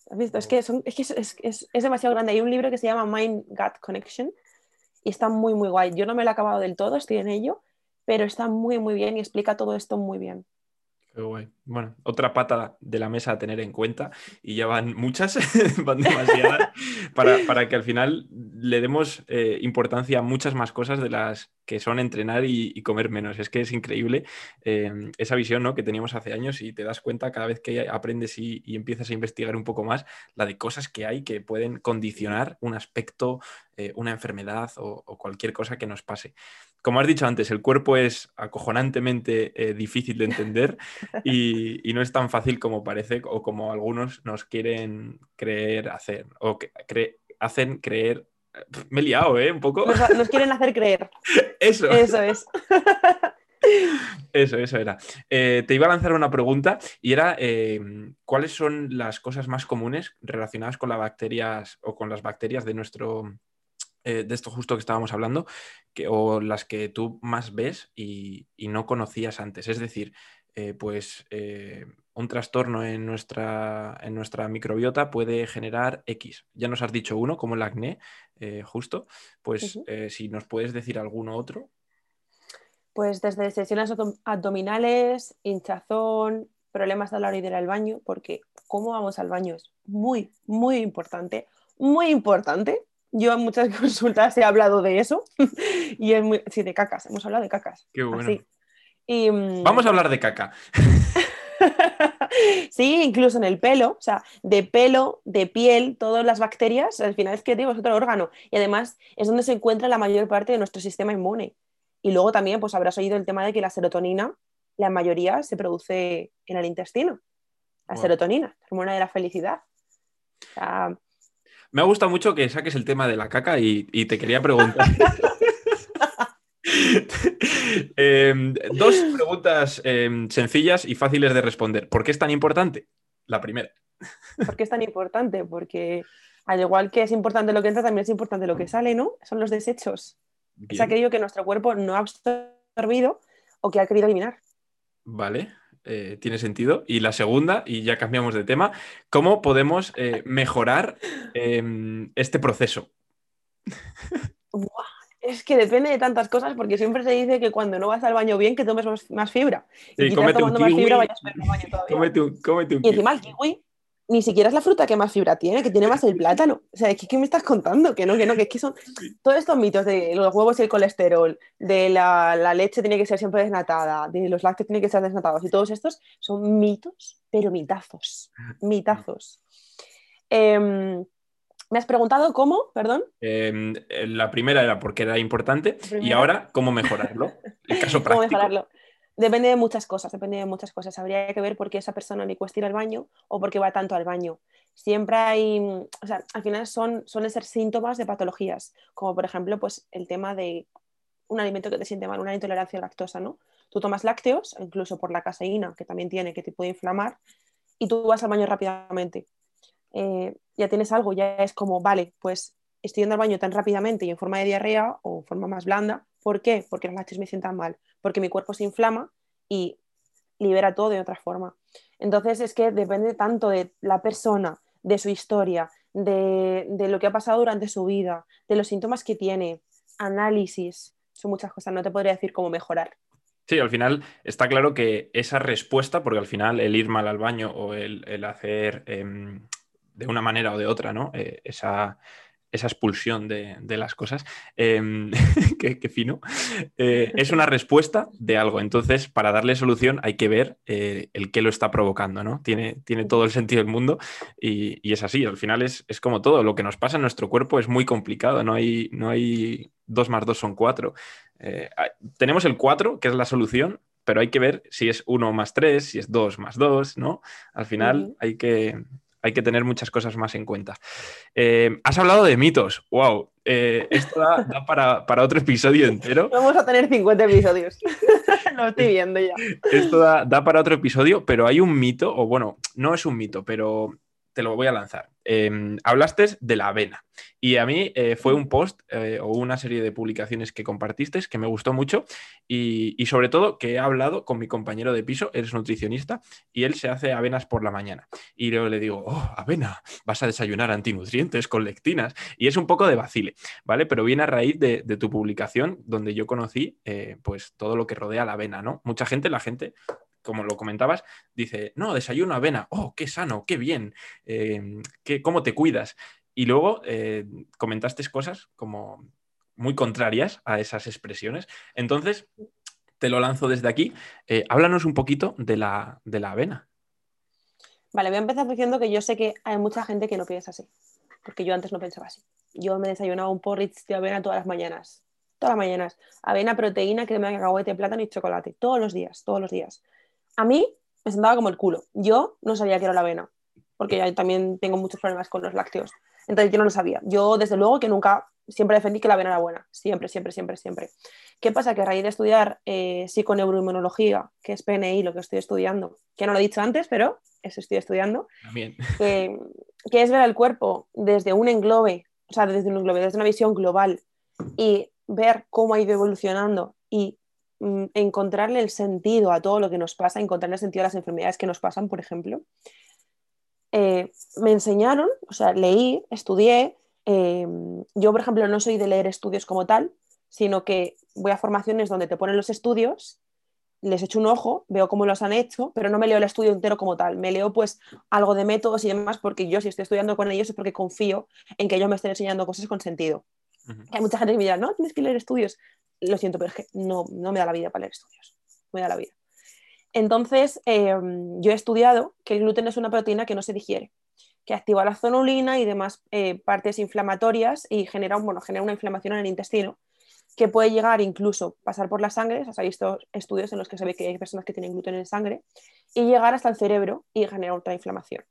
Speaker 2: ¿Has visto? Es que, es, es, es, es, demasiado grande. Hay un libro que se llama Mind Gut Connection y está muy, muy guay. Yo no me lo he acabado del todo, estoy en ello, pero está muy, muy bien y explica todo esto muy bien.
Speaker 1: Qué guay. Bueno, otra pata de la mesa a tener en cuenta, y ya van muchas, van demasiadas, para, que al final le demos eh, importancia a muchas más cosas de las que son entrenar y, comer menos. Es que es increíble em, esa visión ¿no? que teníamos hace años y te das cuenta cada vez que aprendes y, empiezas a investigar un poco más la de cosas que hay que pueden condicionar un aspecto, eh, una enfermedad o cualquier cosa que nos pase como has dicho antes, el cuerpo es acojonantemente eh, difícil de entender y, no es tan fácil como parece o como algunos nos quieren creer hacer o que hacen creer. Me he liado, ¿eh? Un poco.
Speaker 2: Nos, quieren hacer creer.
Speaker 1: Eso.
Speaker 2: Eso es.
Speaker 1: Eso, eso era. Eh, te iba a lanzar una pregunta y era em, ¿cuáles son las cosas más comunes relacionadas con las bacterias o con las bacterias de nuestro, eh, de esto justo que estábamos hablando, que, o las que tú más ves y, no conocías antes. Es decir, eh, pues eh, un trastorno en nuestra, en nuestra microbiota puede generar X. Ya nos has dicho uno, como el acné, justo. Pues si nos puedes decir alguno otro.
Speaker 2: Pues desde sesiones abdominales, hinchazón, problemas a la hora de ir al baño, porque cómo vamos al baño es muy, muy importante, muy importante yo en muchas consultas he hablado de eso y es muy... Sí, de cacas, hemos hablado de cacas.
Speaker 1: Qué bueno. Mm, Vamos a hablar de caca.
Speaker 2: sí, incluso en el pelo, o sea, de pelo, de piel, todas las bacterias, al final es que digo, es otro órgano y además es donde se encuentra la mayor parte de nuestro sistema inmune. Y luego también, pues habrás oído el tema de que la serotonina, la mayoría se produce en el intestino. La serotonina, la hormona de la felicidad. O sea,
Speaker 1: me ha gustado mucho que saques el tema de la caca y, te quería preguntar. Em, dos preguntas em, sencillas y fáciles de responder. ¿Por qué es tan importante? La primera.
Speaker 2: ¿Por qué es tan importante? Porque al igual que es importante lo que entra, también es importante lo que sale, ¿no? Son los desechos. Es aquello que nuestro cuerpo no ha absorbido o que ha querido eliminar.
Speaker 1: Vale. Eh, tiene sentido. Y la segunda, y ya cambiamos de tema, ¿cómo podemos eh, mejorar em, este proceso?
Speaker 2: Es que depende de tantas cosas, porque siempre se dice que cuando no vas al baño bien, que tomes más, fibra.
Speaker 1: Y, tomando más fibra, vayas a baño todavía.
Speaker 2: y encima el kiwi ni siquiera es la fruta que más fibra tiene, que tiene más el plátano. O sea, ¿qué, me estás contando? Que no, que no, que es que son todos estos mitos de los huevos y el colesterol, de la, leche tiene que ser siempre desnatada, de los lácteos tienen que ser desnatados y todos estos son mitos, pero mitazos, mitazos. Em, ¿Me has preguntado cómo? Perdón.
Speaker 1: Em, la primera era porque era importante y ahora cómo mejorarlo. El caso práctico. ¿Cómo mejorarlo?
Speaker 2: Depende de muchas cosas, depende de muchas cosas. Habría que ver por qué esa persona le cuesta ir al baño o por qué va tanto al baño. siempre hay, o sea, al final son, suelen ser síntomas de patologías, como por ejemplo, pues el tema de un alimento que te siente mal, una intolerancia a lactosa, ¿no? Tú tomas lácteos, incluso por la caseína, que también tiene, que te puede inflamar, y tú vas al baño rápidamente. Eh, ya tienes algo, ya es como, vale, pues estoy yendo al baño tan rápidamente y en forma de diarrea o en forma más blanda. ¿Por qué? Porque los lácteos me sientan mal, porque mi cuerpo se inflama y libera todo de otra forma. Entonces es que depende tanto de la persona, de su historia, de, lo que ha pasado durante su vida, de los síntomas que tiene, análisis, son muchas cosas, no te podría decir cómo mejorar.
Speaker 1: Sí, al final está claro que esa respuesta, porque al final el ir mal al baño o el, hacer em, de una manera o de otra, ¿no? Eh, esa, esa expulsión de, las cosas, eh, qué, fino, eh, es una respuesta de algo. Entonces, para darle solución hay que ver eh, el qué lo está provocando, ¿no? Tiene, tiene todo el sentido del mundo y, es así. Al final es, como todo. Lo que nos pasa en nuestro cuerpo es muy complicado. No hay, no hay dos más dos son cuatro. tenemos el cuatro, que es la solución, pero hay que ver si es uno más tres, si es dos más dos, ¿no? Al final hay que, hay que tener muchas cosas más en cuenta. Eh, has hablado de mitos. ¡Wow! Eh, esto da, para, otro episodio entero.
Speaker 2: Vamos a tener 50 episodios. Lo estoy viendo ya.
Speaker 1: Esto da, para otro episodio, pero hay un mito, o bueno, no es un mito, pero te lo voy a lanzar. Em, hablaste de la avena y a mí eh, fue un post eh, o una serie de publicaciones que compartiste que me gustó mucho y, sobre todo que he hablado con mi compañero de piso, él es nutricionista y él se hace avenas por la mañana. Y luego le digo, oh, avena, vas a desayunar antinutrientes con lectinas y es un poco de vacile, ¿vale? Pero viene a raíz de, tu publicación donde yo conocí eh, pues todo lo que rodea la avena, ¿no? Mucha gente, la gente como lo comentabas, dice, no, desayuno avena, oh, qué sano, qué bien, eh, qué, cómo te cuidas. Y luego eh, comentaste cosas como muy contrarias a esas expresiones. Entonces, te lo lanzo desde aquí. Eh, háblanos un poquito de la, de la avena.
Speaker 2: Vale, voy a empezar diciendo que yo sé que hay mucha gente que no piensa así, porque yo antes no pensaba así. Yo me desayunaba un porridge de avena todas las mañanas, todas las mañanas. Avena, proteína, crema de cacahuete, plátano y chocolate, todos los días, todos los días a mí me sentaba como el culo. Yo no sabía que era la avena, porque yo también tengo muchos problemas con los lácteos. Entonces yo no lo sabía. Yo desde luego que nunca, siempre defendí que la avena era buena. Siempre, siempre, siempre, siempre. ¿Qué pasa? Que a raíz de estudiar eh, psiconeuroinmunología, que es PNI, lo que estoy estudiando, que no lo he dicho antes, pero eso estoy estudiando,
Speaker 1: También.
Speaker 2: que es ver el cuerpo desde un englobe, o sea, desde un englobe, desde una visión global y ver cómo ha ido evolucionando y encontrarle el sentido a todo lo que nos pasa, encontrarle el sentido a las enfermedades que nos pasan, por ejemplo. Eh, me enseñaron, o sea, leí, estudié. Eh, yo, por ejemplo, no soy de leer estudios como tal, sino que voy a formaciones donde te ponen los estudios, les echo un ojo, veo cómo los han hecho, pero no me leo el estudio entero como tal. Me leo pues algo de métodos y demás, porque yo si estoy estudiando con ellos es porque confío en que ellos me estén enseñando cosas con sentido. Hay mucha gente que me dirá, no, tienes que leer estudios lo siento, pero es que no, me da la vida para leer estudios, no me da la vida. Entonces, em, yo he estudiado que el gluten es una proteína que no se digiere, que activa la zonulina y demás eh, partes inflamatorias y genera, bueno, genera una inflamación en el intestino que puede llegar incluso pasar por la sangre, o sea, hay visto estudios en los que se ve que hay personas que tienen gluten en sangre, y llegar hasta el cerebro y generar otra inflamación.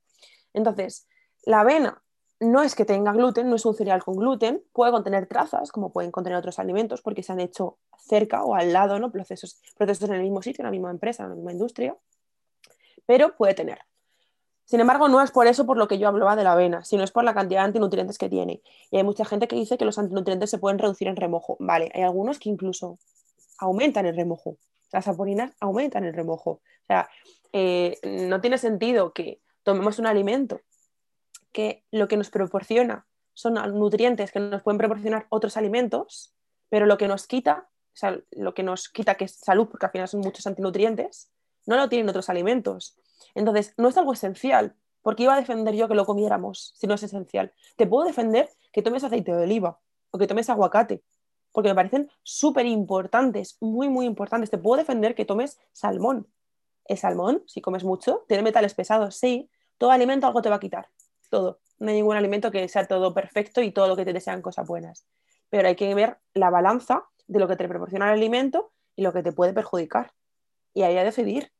Speaker 2: Entonces, la avena no es que tenga gluten, no es un cereal con gluten, puede contener trazas, como pueden contener otros alimentos, porque se han hecho cerca o al lado, ¿no? procesos, procesos en el mismo sitio, en la misma empresa, en la misma industria, pero puede tener. Sin embargo, no es por eso por lo que yo hablaba de la avena, sino es por la cantidad de antinutrientes que tiene. Y hay mucha gente que dice que los antinutrientes se pueden reducir en remojo. Vale, hay algunos que incluso aumentan el remojo. Las saponinas aumentan el remojo. O sea, eh, no tiene sentido que tomemos un alimento que lo que nos proporciona son nutrientes que nos pueden proporcionar otros alimentos, pero lo que nos quita, o sea, lo que nos quita que es salud, porque al final son muchos antinutrientes, no lo tienen otros alimentos. Entonces, no es algo esencial, porque iba a defender yo que lo comiéramos si no es esencial. Te puedo defender que tomes aceite de oliva o que tomes aguacate, porque me parecen súper importantes, muy, muy importantes. Te puedo defender que tomes salmón. El salmón, si comes mucho, tiene metales pesados, sí, todo alimento algo te va a quitar todo. No hay ningún alimento que sea todo perfecto y todo lo que te desean cosas buenas. Pero hay que ver la balanza de lo que te proporciona el alimento y lo que te puede perjudicar. Y ahí a decidir.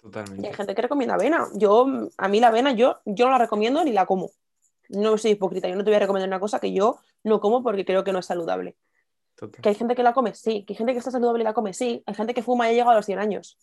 Speaker 1: Totalmente.
Speaker 2: Y hay gente que recomienda avena. Yo, a mí la avena, yo, yo no la recomiendo ni la como. No soy hipócrita, yo no te voy a recomendar una cosa que yo no como porque creo que no es saludable.
Speaker 1: Total.
Speaker 2: Que hay gente que la come, sí. Que hay gente que está saludable y la come, sí. Hay gente que fuma y ha llegado a los 100 años.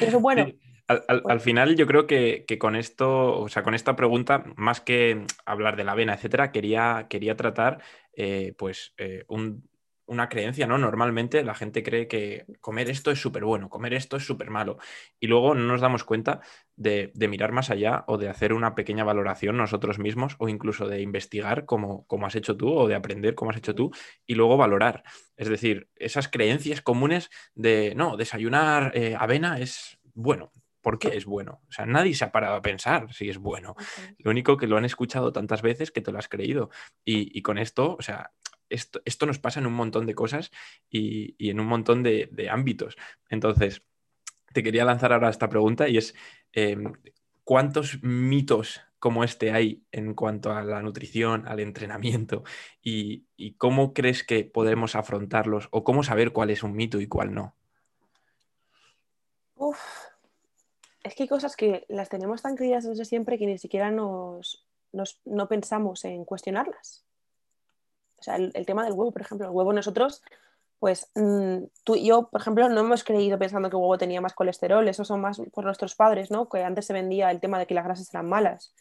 Speaker 2: Y eso es bueno.
Speaker 1: Sí, Al, al- al final yo creo que, que con esto, o sea, con esta pregunta, más que hablar de la avena, etcétera, quería, quería tratar eh, pues eh, un- una creencia, ¿no? Normalmente la gente cree que comer esto es súper bueno, comer esto es súper malo. Y luego no nos damos cuenta de, de mirar más allá o de hacer una pequeña valoración nosotros mismos o incluso de investigar como, como has hecho tú o de aprender como has hecho tú y luego valorar. Es decir, esas creencias comunes de, no, desayunar eh, avena es bueno. ¿Por qué es bueno? O sea, nadie se ha parado a pensar si es bueno. Lo único que lo han escuchado tantas veces que te lo has creído. Y, y con esto, o sea, esto, esto nos pasa en un montón de cosas y, y en un montón de, de ámbitos. Entonces, te quería lanzar ahora esta pregunta y es, eh, ¿cuántos mitos como este hay en cuanto a la nutrición, al entrenamiento? Y, y cómo crees que podemos afrontarlos o cómo saber cuál es un mito y cuál no?
Speaker 2: Uf, es que hay cosas que las tenemos tan creídas desde siempre que ni siquiera nos, nos- no pensamos en cuestionarlas. O sea, el, tema del huevo, por ejemplo, el huevo nosotros, pues mm, tú y yo, por ejemplo, no hemos creído pensando que el huevo tenía más colesterol, eso son más por nuestros padres, ¿no? Que antes se vendía el tema de que las grasas eran malas.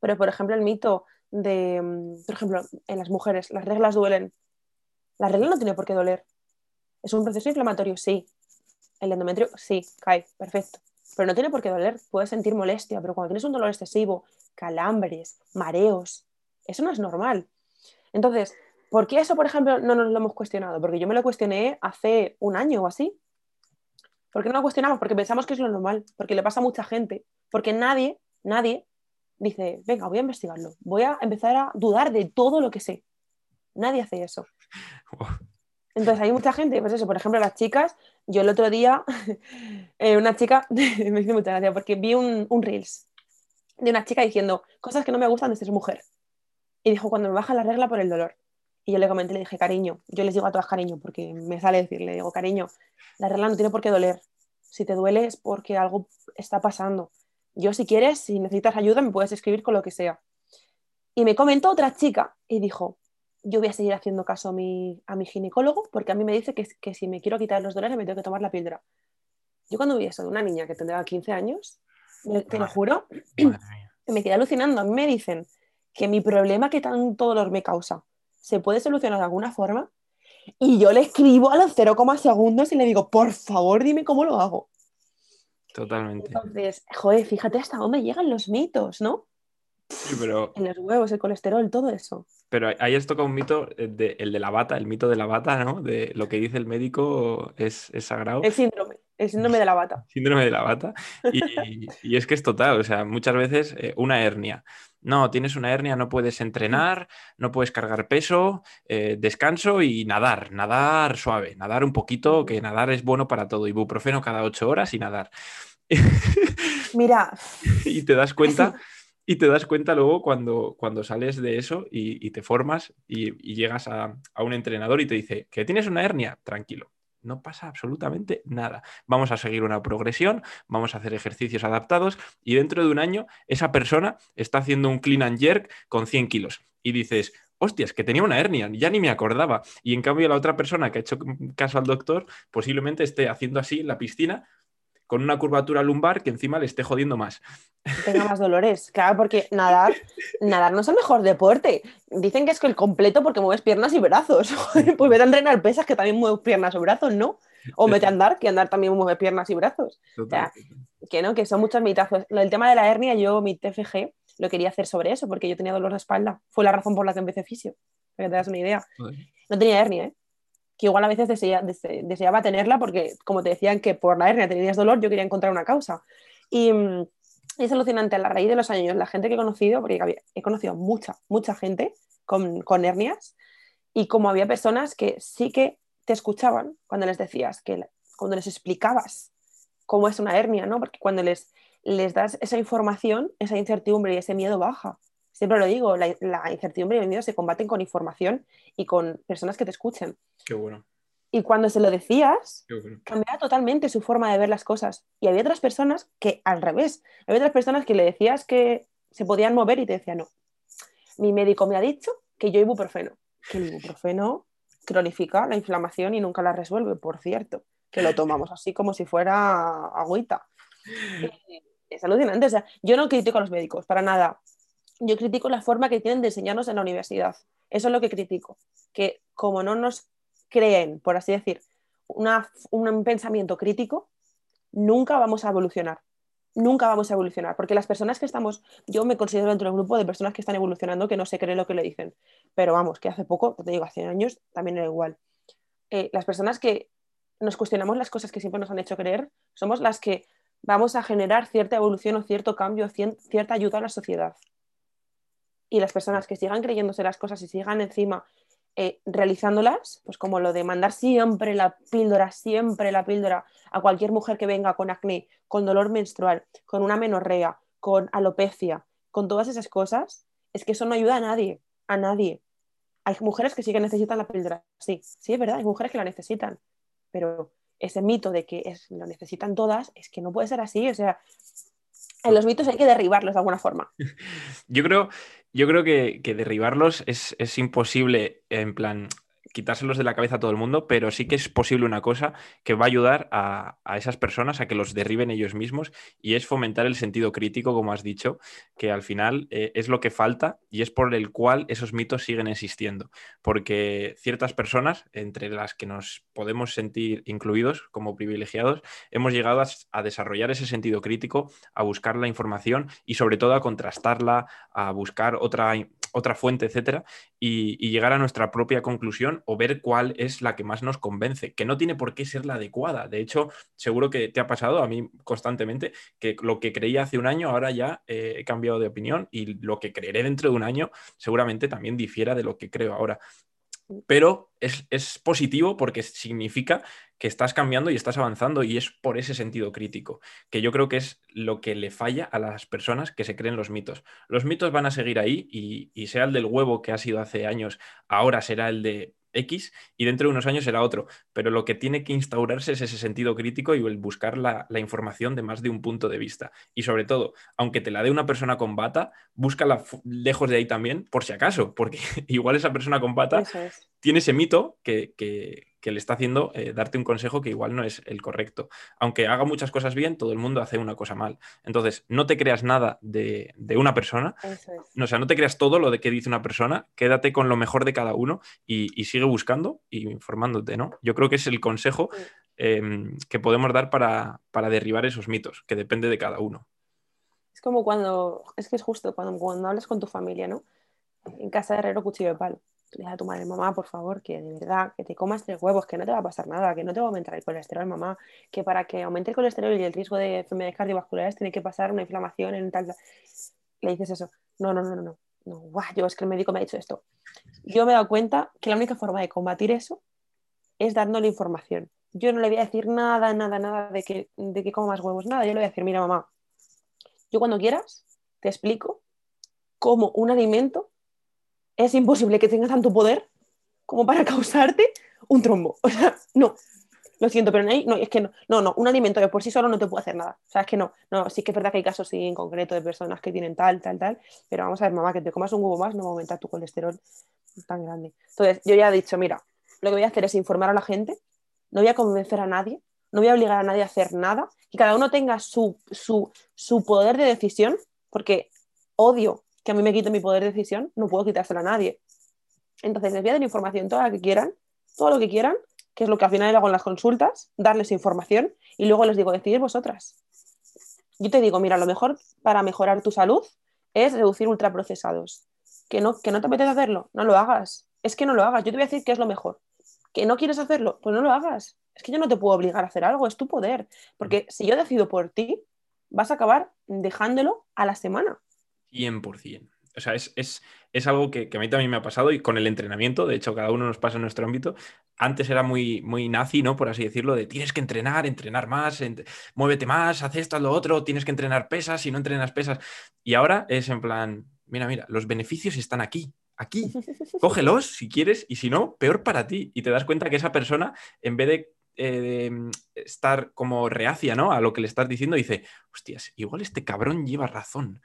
Speaker 2: Pero, por ejemplo, el mito de, mm, por ejemplo, en las mujeres, las reglas duelen. La regla no tiene por qué doler. ¿Es un proceso inflamatorio? Sí. El endometrio, sí, cae, perfecto. Pero no tiene por qué doler. Puedes sentir molestia, pero cuando tienes un dolor excesivo, calambres, mareos, eso no es normal. Entonces, ¿por qué eso, por ejemplo, no nos lo hemos cuestionado? Porque yo me lo cuestioné hace un año o así. ¿Por qué no lo cuestionamos? Porque pensamos que es lo normal, porque le pasa a mucha gente, porque nadie, nadie dice, venga, voy a investigarlo, voy a empezar a dudar de todo lo que sé. Nadie hace eso. Entonces hay mucha gente, pues eso, por ejemplo, las chicas, yo el otro día, eh, una chica, me hizo mucha gracia porque vi un, un Reels de una chica diciendo cosas que no me gustan de ser mujer. Y dijo, cuando me baja la regla por el dolor. Y yo le comenté, le dije, cariño, yo les digo a todas cariño, porque me sale decirle, digo, cariño, la regla no tiene por qué doler. Si te duele es porque algo está pasando. Yo si quieres, si necesitas ayuda, me puedes escribir con lo que sea. Y me comentó otra chica y dijo, yo voy a seguir haciendo caso a mi, a mi ginecólogo porque a mí me dice que, que si me quiero quitar los dolores me tengo que tomar la píldora. Yo cuando vi eso de una niña que tendría 15 años, me- te lo juro, me quedé alucinando. A mí me dicen que mi problema que tanto dolor me causa se puede solucionar de alguna forma y yo le escribo a los 0, segundos y le digo, por favor, dime cómo lo hago.
Speaker 1: Totalmente.
Speaker 2: Entonces, joder, fíjate hasta dónde llegan los mitos, ¿no?
Speaker 1: Sí, pero,
Speaker 2: En los huevos, el colesterol, todo eso.
Speaker 1: pero ahí has tocado un mito, eh, de- el de la bata, el mito de la bata, ¿no? De lo que dice el médico es, es sagrado.
Speaker 2: El síndrome, el síndrome de la bata.
Speaker 1: Síndrome de la bata. Y, y es que es total, o sea, muchas veces eh, una hernia. No, tienes una hernia, no puedes entrenar, no puedes cargar peso, eh, descanso y nadar, nadar suave, nadar un poquito, que nadar es bueno para todo, ibuprofeno cada ocho horas y nadar.
Speaker 2: Mira,
Speaker 1: y te das cuenta, y te das cuenta luego cuando, cuando sales de eso y, te formas y, y llegas a, a un entrenador y te dice que tienes una hernia, tranquilo. No pasa absolutamente nada. Vamos a seguir una progresión, vamos a hacer ejercicios adaptados y dentro de un año esa persona está haciendo un clean and jerk con 100 kilos y dices, hostias, que tenía una hernia, ya ni me acordaba. Y en cambio la otra persona que ha hecho caso al doctor posiblemente esté haciendo así en la piscina con una curvatura lumbar que encima le esté jodiendo más.
Speaker 2: tenga más dolores. Claro, porque nadar, nadar no es el mejor deporte. Dicen que es que el completo porque mueves piernas y brazos. Pues vete a entrenar pesas que también mueves piernas o brazos, ¿no? O vete a andar, que andar también mueve piernas y brazos.
Speaker 1: Total.
Speaker 2: Que no, que son muchos mitazos. Del tema de la hernia, yo mi TFG lo quería hacer sobre eso, porque yo tenía dolor de espalda. Fue la razón por la que empecé fisio, para que te das una idea. No tenía hernia, ¿eh? Que igual a veces desea- dese- deseaba tenerla porque, como te decían que por la hernia tenías dolor, yo quería encontrar una causa. Y, mm, y es alucinante a la raíz de los años, la gente que he conocido, porque he conocido mucha, mucha gente con, con hernias, y como había personas que sí que te escuchaban cuando les decías, que cuando les explicabas cómo es una hernia, ¿no? Porque cuando les, les das esa información, esa incertidumbre y ese miedo baja. Siempre lo digo, la, la incertidumbre y el miedo se combaten con información y con personas que te escuchen.
Speaker 1: Qué bueno.
Speaker 2: Y cuando se lo decías, cambiaba totalmente su forma de ver las cosas. Y había otras personas que al revés. Había otras personas que le decías que se podían mover y te decían, no, mi médico me ha dicho que yo ibuprofeno. Que el ibuprofeno cronifica la inflamación y nunca la resuelve, por cierto. Que lo tomamos así como si fuera agüita. Es alucinante. O sea, yo no critico a los médicos, para nada. Yo critico la forma que tienen de enseñarnos en la universidad. Eso es lo que critico. Que como no nos creen, por así decir, un pensamiento crítico, nunca vamos a evolucionar. Nunca vamos a evolucionar, porque las personas que estamos, yo me considero dentro del grupo de personas que están evolucionando, que no se creen lo que le dicen, pero vamos, que hace poco, te digo, hace años también era igual. Eh, las personas que nos cuestionamos las cosas que siempre nos han hecho creer, somos las que vamos a generar cierta evolución o cierto cambio, cierta ayuda a la sociedad. Y las personas que sigan creyéndose las cosas y sigan encima eh, realizándolas, pues como lo de mandar siempre la píldora, siempre la píldora a cualquier mujer que venga con acné, con dolor menstrual, con una menorrea, con alopecia, con todas esas cosas, es que eso no ayuda a nadie, a nadie. Hay mujeres que sí que necesitan la píldora, sí, sí es verdad, hay mujeres que la necesitan, pero ese mito de que es, lo necesitan todas es que no puede ser así, o sea, en los mitos hay que derribarlos de alguna forma.
Speaker 1: Yo creo, yo creo que, derribarlos es, es, imposible, en plan, quitárselos de la cabeza a todo el mundo, pero sí que es posible una cosa que va a ayudar a, esas personas a que los derriben ellos mismos y es fomentar el sentido crítico, como has dicho, que al final eh, es lo que falta y es por el cual esos mitos siguen existiendo. Porque ciertas personas, entre las que nos podemos sentir incluidos como privilegiados, hemos llegado a desarrollar ese sentido crítico, a buscar la información y sobre todo a contrastarla, a buscar otra otra fuente, etcétera, y, llegar a nuestra propia conclusión o ver cuál es la que más nos convence, que no tiene por qué ser la adecuada. De hecho, seguro que te ha pasado a mí constantemente que lo que creía hace un año ahora ya eh, he cambiado de opinión y lo que creeré dentro de un año seguramente también difiera de lo que creo ahora pero es, positivo porque significa que estás cambiando y estás avanzando y es por ese sentido crítico, que yo creo que es lo que le falla a las personas que se creen los mitos. Los mitos van a seguir ahí y, y sea el del huevo que ha sido hace años, ahora será el de X y dentro de unos años será otro. Pero lo que tiene que instaurarse es ese sentido crítico y el buscar la, información de más de un punto de vista. Y sobre todo, aunque te la dé una persona con bata, búscala lejos de ahí también, por si acaso, porque igual esa persona con bata tiene ese mito que, que le está haciendo eh, darte un consejo que igual no es el correcto. Aunque haga muchas cosas bien, todo el mundo hace una cosa mal. Entonces, no te creas nada de, una persona. No, o sea, no te creas todo lo de que dice una persona, quédate con lo mejor de cada uno y, sigue buscando y informándote, ¿no? Yo creo que es el consejo em, que podemos dar para, para derribar esos mitos, que depende de cada uno.
Speaker 2: Es como cuando, es que es justo cuando, cuando hablas con tu familia, ¿no? En casa de herrero, cuchillo de palo le a tu madre, mamá, por favor, que de verdad, que te comas tres huevos, que no te va a pasar nada, que no te va a aumentar el colesterol, mamá, que para que aumente el colesterol y el riesgo de enfermedades cardiovasculares tiene que pasar una inflamación en tal... Le dices eso, no, no, no, no, no, no, guau, yo es que el médico me ha dicho esto. Yo me he dado cuenta que la única forma de combatir eso es dándole información. Yo no le voy a decir nada, nada, nada de que, de que comas huevos, nada. Yo le voy a decir, mira, mamá, yo cuando quieras te explico cómo un alimento es imposible que tenga tanto poder como para causarte un trombo. O sea, no. Lo siento, pero no, no es que no, no, no, un alimento de por sí solo no te puede hacer nada. O sea, es que no, no, sí que es verdad que hay casos en concreto de personas que tienen tal, tal, tal, pero vamos a ver, mamá, que te comas un huevo más no va a aumentar tu colesterol tan grande. Entonces, yo ya he dicho, mira, lo que voy a hacer es informar a la gente, no voy a convencer a nadie, no voy a obligar a nadie a hacer nada, que cada uno tenga su, su, su poder de decisión, porque odio que a mí me quite mi poder de decisión, no puedo quitárselo a nadie. Entonces les voy a dar información toda la que quieran, todo lo que quieran, que es lo que al final hago en las consultas, darles información y luego les digo, decidid vosotras. Yo te digo, mira, lo mejor para mejorar tu salud es reducir ultraprocesados. Que no, que no te apetece hacerlo, no lo hagas. Es que no lo hagas. Yo te voy a decir que es lo mejor. ¿Que no quieres hacerlo? Pues no lo hagas. Es que yo no te puedo obligar a hacer algo, es tu poder. Porque si yo decido por ti, vas a acabar dejándolo a la semana.
Speaker 1: 100%. O sea, es, algo que, a mí también me ha pasado y con el entrenamiento, de hecho, cada uno nos pasa en nuestro ámbito. Antes era muy, muy nazi, ¿no? Por así decirlo, de tienes que entrenar, entrenar más, muévete más, haz esto, lo otro, tienes que entrenar pesas, si no entrenas pesas. Y ahora es en plan, mira, mira, los beneficios están aquí. aquí. Cógelos si quieres y si no, peor para ti. Y te das cuenta que esa persona, en vez de eh, estar como reacia ¿no? a lo que le estás diciendo, dice, hostias, igual este cabrón lleva razón.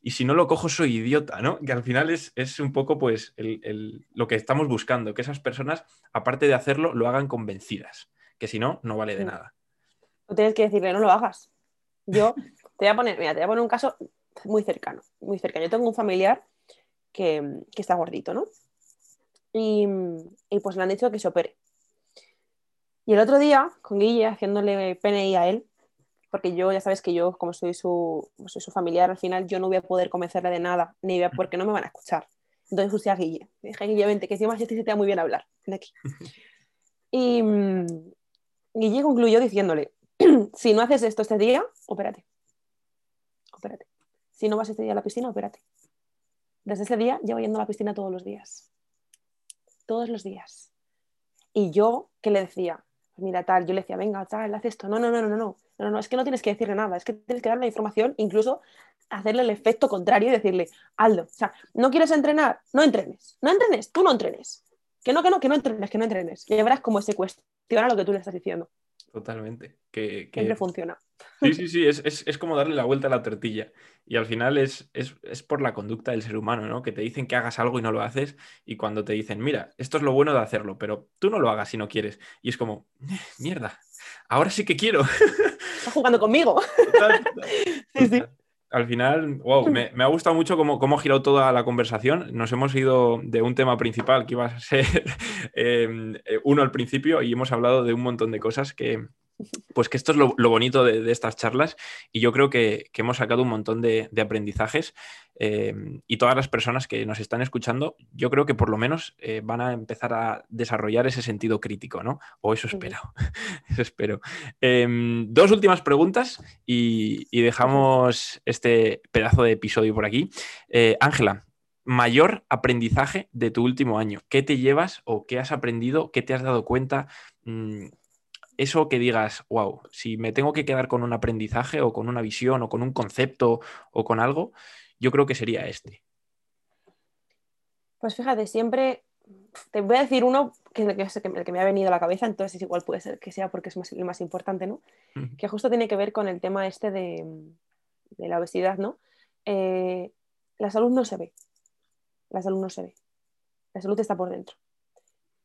Speaker 1: Y si no lo cojo, soy idiota, ¿no? Que al final es, un poco pues lo que estamos buscando, que esas personas, aparte de hacerlo, lo hagan convencidas, que si no, no vale de nada.
Speaker 2: Tú tienes que decirle, no lo hagas. Yo te voy a poner, mira, te voy a poner un caso muy cercano, muy cercano. Yo tengo un familiar que, está gordito, ¿no? Y, y, pues le han dicho que se opere. Y el otro día, con Guille, haciéndole PNI a él, porque yo ya sabes que yo, como soy su, soy su familiar, al final yo no voy a poder convencerle de nada, ni voy a, porque no me van a escuchar. Entonces puse a Guille. dije, Guille, vente, que encima se te da muy bien hablar. Ven aquí. Y mm, Guille concluyó diciéndole, si no haces esto este día, opérate. Opérate. Si no vas este día a la piscina, opérate. Desde ese día llevo yendo a la piscina todos los días. Todos los días. Y yo, ¿qué le decía? Mira, tal, yo le decía, venga, tal, haz esto. No, no, no, no, no, no, no, no, es que no tienes que decirle nada, es que tienes que darle la información, incluso hacerle el efecto contrario y decirle, Aldo, o sea, no quieres entrenar, no entrenes, no entrenes, tú no entrenes. Que no, que no, que no entrenes, que no entrenes. Y verás cómo se cuestiona lo que tú le estás diciendo.
Speaker 1: Totalmente. Que,
Speaker 2: Siempre funciona.
Speaker 1: Sí, sí, sí, es, como darle la vuelta a la tortilla. Y al final es, es, por la conducta del ser humano, ¿no? Que te dicen que hagas algo y no lo haces. Y cuando te dicen, mira, esto es lo bueno de hacerlo, pero tú no lo hagas si no quieres. Y es como, mierda, ahora sí que quiero.
Speaker 2: Estás jugando conmigo.
Speaker 1: sí, sí al final, wow, me, ha gustado mucho cómo, cómo, ha girado toda la conversación. Nos hemos ido de un tema principal que iba a ser em, eh, uno al principio y hemos hablado de un montón de cosas que, pues que esto es lo, bonito de, estas charlas y yo creo que, hemos sacado un montón de, aprendizajes eh, y todas las personas que nos están escuchando, yo creo que por lo menos eh, van a empezar a desarrollar ese sentido crítico, ¿no? O eso espero, eso espero. Em, dos últimas preguntas y, dejamos este pedazo de episodio por aquí. Eh, Ángela, mayor aprendizaje de tu último año. ¿Qué te llevas o qué has aprendido? ¿Qué te has dado cuenta? Eso que digas, wow, si me tengo que quedar con un aprendizaje o con una visión o con un concepto o con algo, yo creo que sería este.
Speaker 2: Pues fíjate, siempre te voy a decir uno que, es el que me ha venido a la cabeza, entonces igual puede ser que sea porque es el más importante, ¿no? Que justo tiene que ver con el tema este de, la obesidad, ¿no? Eh, la salud no se ve. La salud no se ve. La salud está por dentro.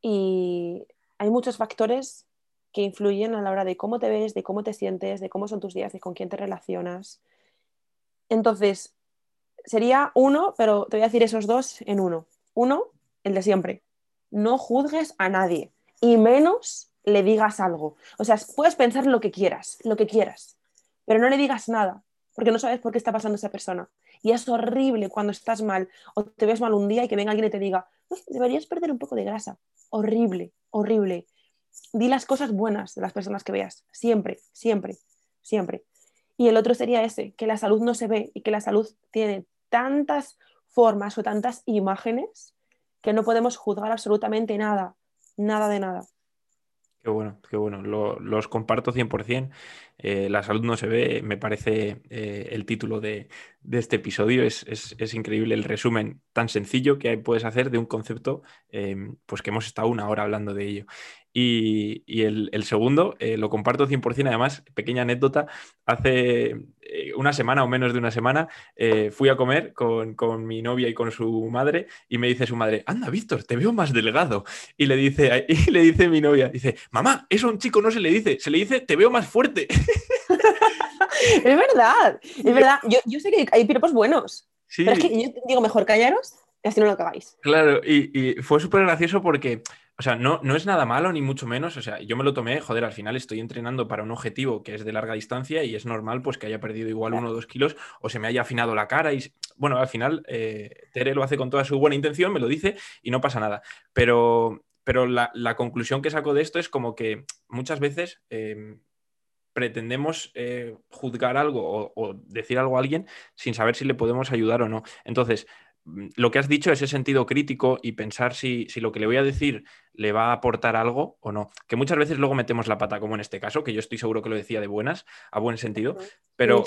Speaker 2: Y hay muchos factores que influyen a la hora de cómo te ves, de cómo te sientes, de cómo son tus días, de con quién te relacionas. Entonces, sería uno, pero te voy a decir esos dos en uno. Uno, el de siempre. No juzgues a nadie y menos le digas algo. O sea, puedes pensar lo que quieras, lo que quieras, pero no le digas nada, porque no sabes por qué está pasando esa persona. Y es horrible cuando estás mal o te ves mal un día y que venga alguien y te diga, deberías perder un poco de grasa. Horrible, horrible di las cosas buenas de las personas que veas, siempre, siempre, siempre. Y el otro sería ese, que la salud no se ve y que la salud tiene tantas formas o tantas imágenes que no podemos juzgar absolutamente nada, nada de nada.
Speaker 1: Qué bueno, qué bueno. los comparto 100%. Eh, la salud no se ve, me parece eh, el título de, este episodio. Es, increíble el resumen tan sencillo que puedes hacer de un concepto eh, pues que hemos estado una hora hablando de ello. Y, el, segundo, eh, lo comparto 100%, además, pequeña anécdota, hace eh, una semana o menos de una semana fui a comer con, mi novia y con su madre y me dice su madre, anda, Víctor, te veo más delgado. Y le dice, y le dice mi novia, dice, mamá, eso a un chico no se le dice, se le dice, te veo más fuerte.
Speaker 2: es verdad, es verdad. Yo, sé que hay piropos buenos, pero es que yo digo, mejor callaros y así no lo cagáis.
Speaker 1: Claro, y, y fue súper gracioso porque o sea, no, no es nada malo, ni mucho menos. O sea, yo me lo tomé, joder, al final estoy entrenando para un objetivo que es de larga distancia y es normal pues que haya perdido igual uno o dos kilos o se me haya afinado la cara y bueno, al final eh, Tere lo hace con toda su buena intención, me lo dice y no pasa nada. Pero, pero la, conclusión que saco de esto es como que muchas veces em, pretendemos eh, juzgar algo o, o decir algo a alguien sin saber si le podemos ayudar o no. Entonces, mm, lo que has dicho, ese sentido crítico y pensar si, lo que le voy a decir le va a aportar algo o no. Que muchas veces luego metemos la pata, como en este caso, que yo estoy seguro que lo decía de buenas, a buen sentido, pero,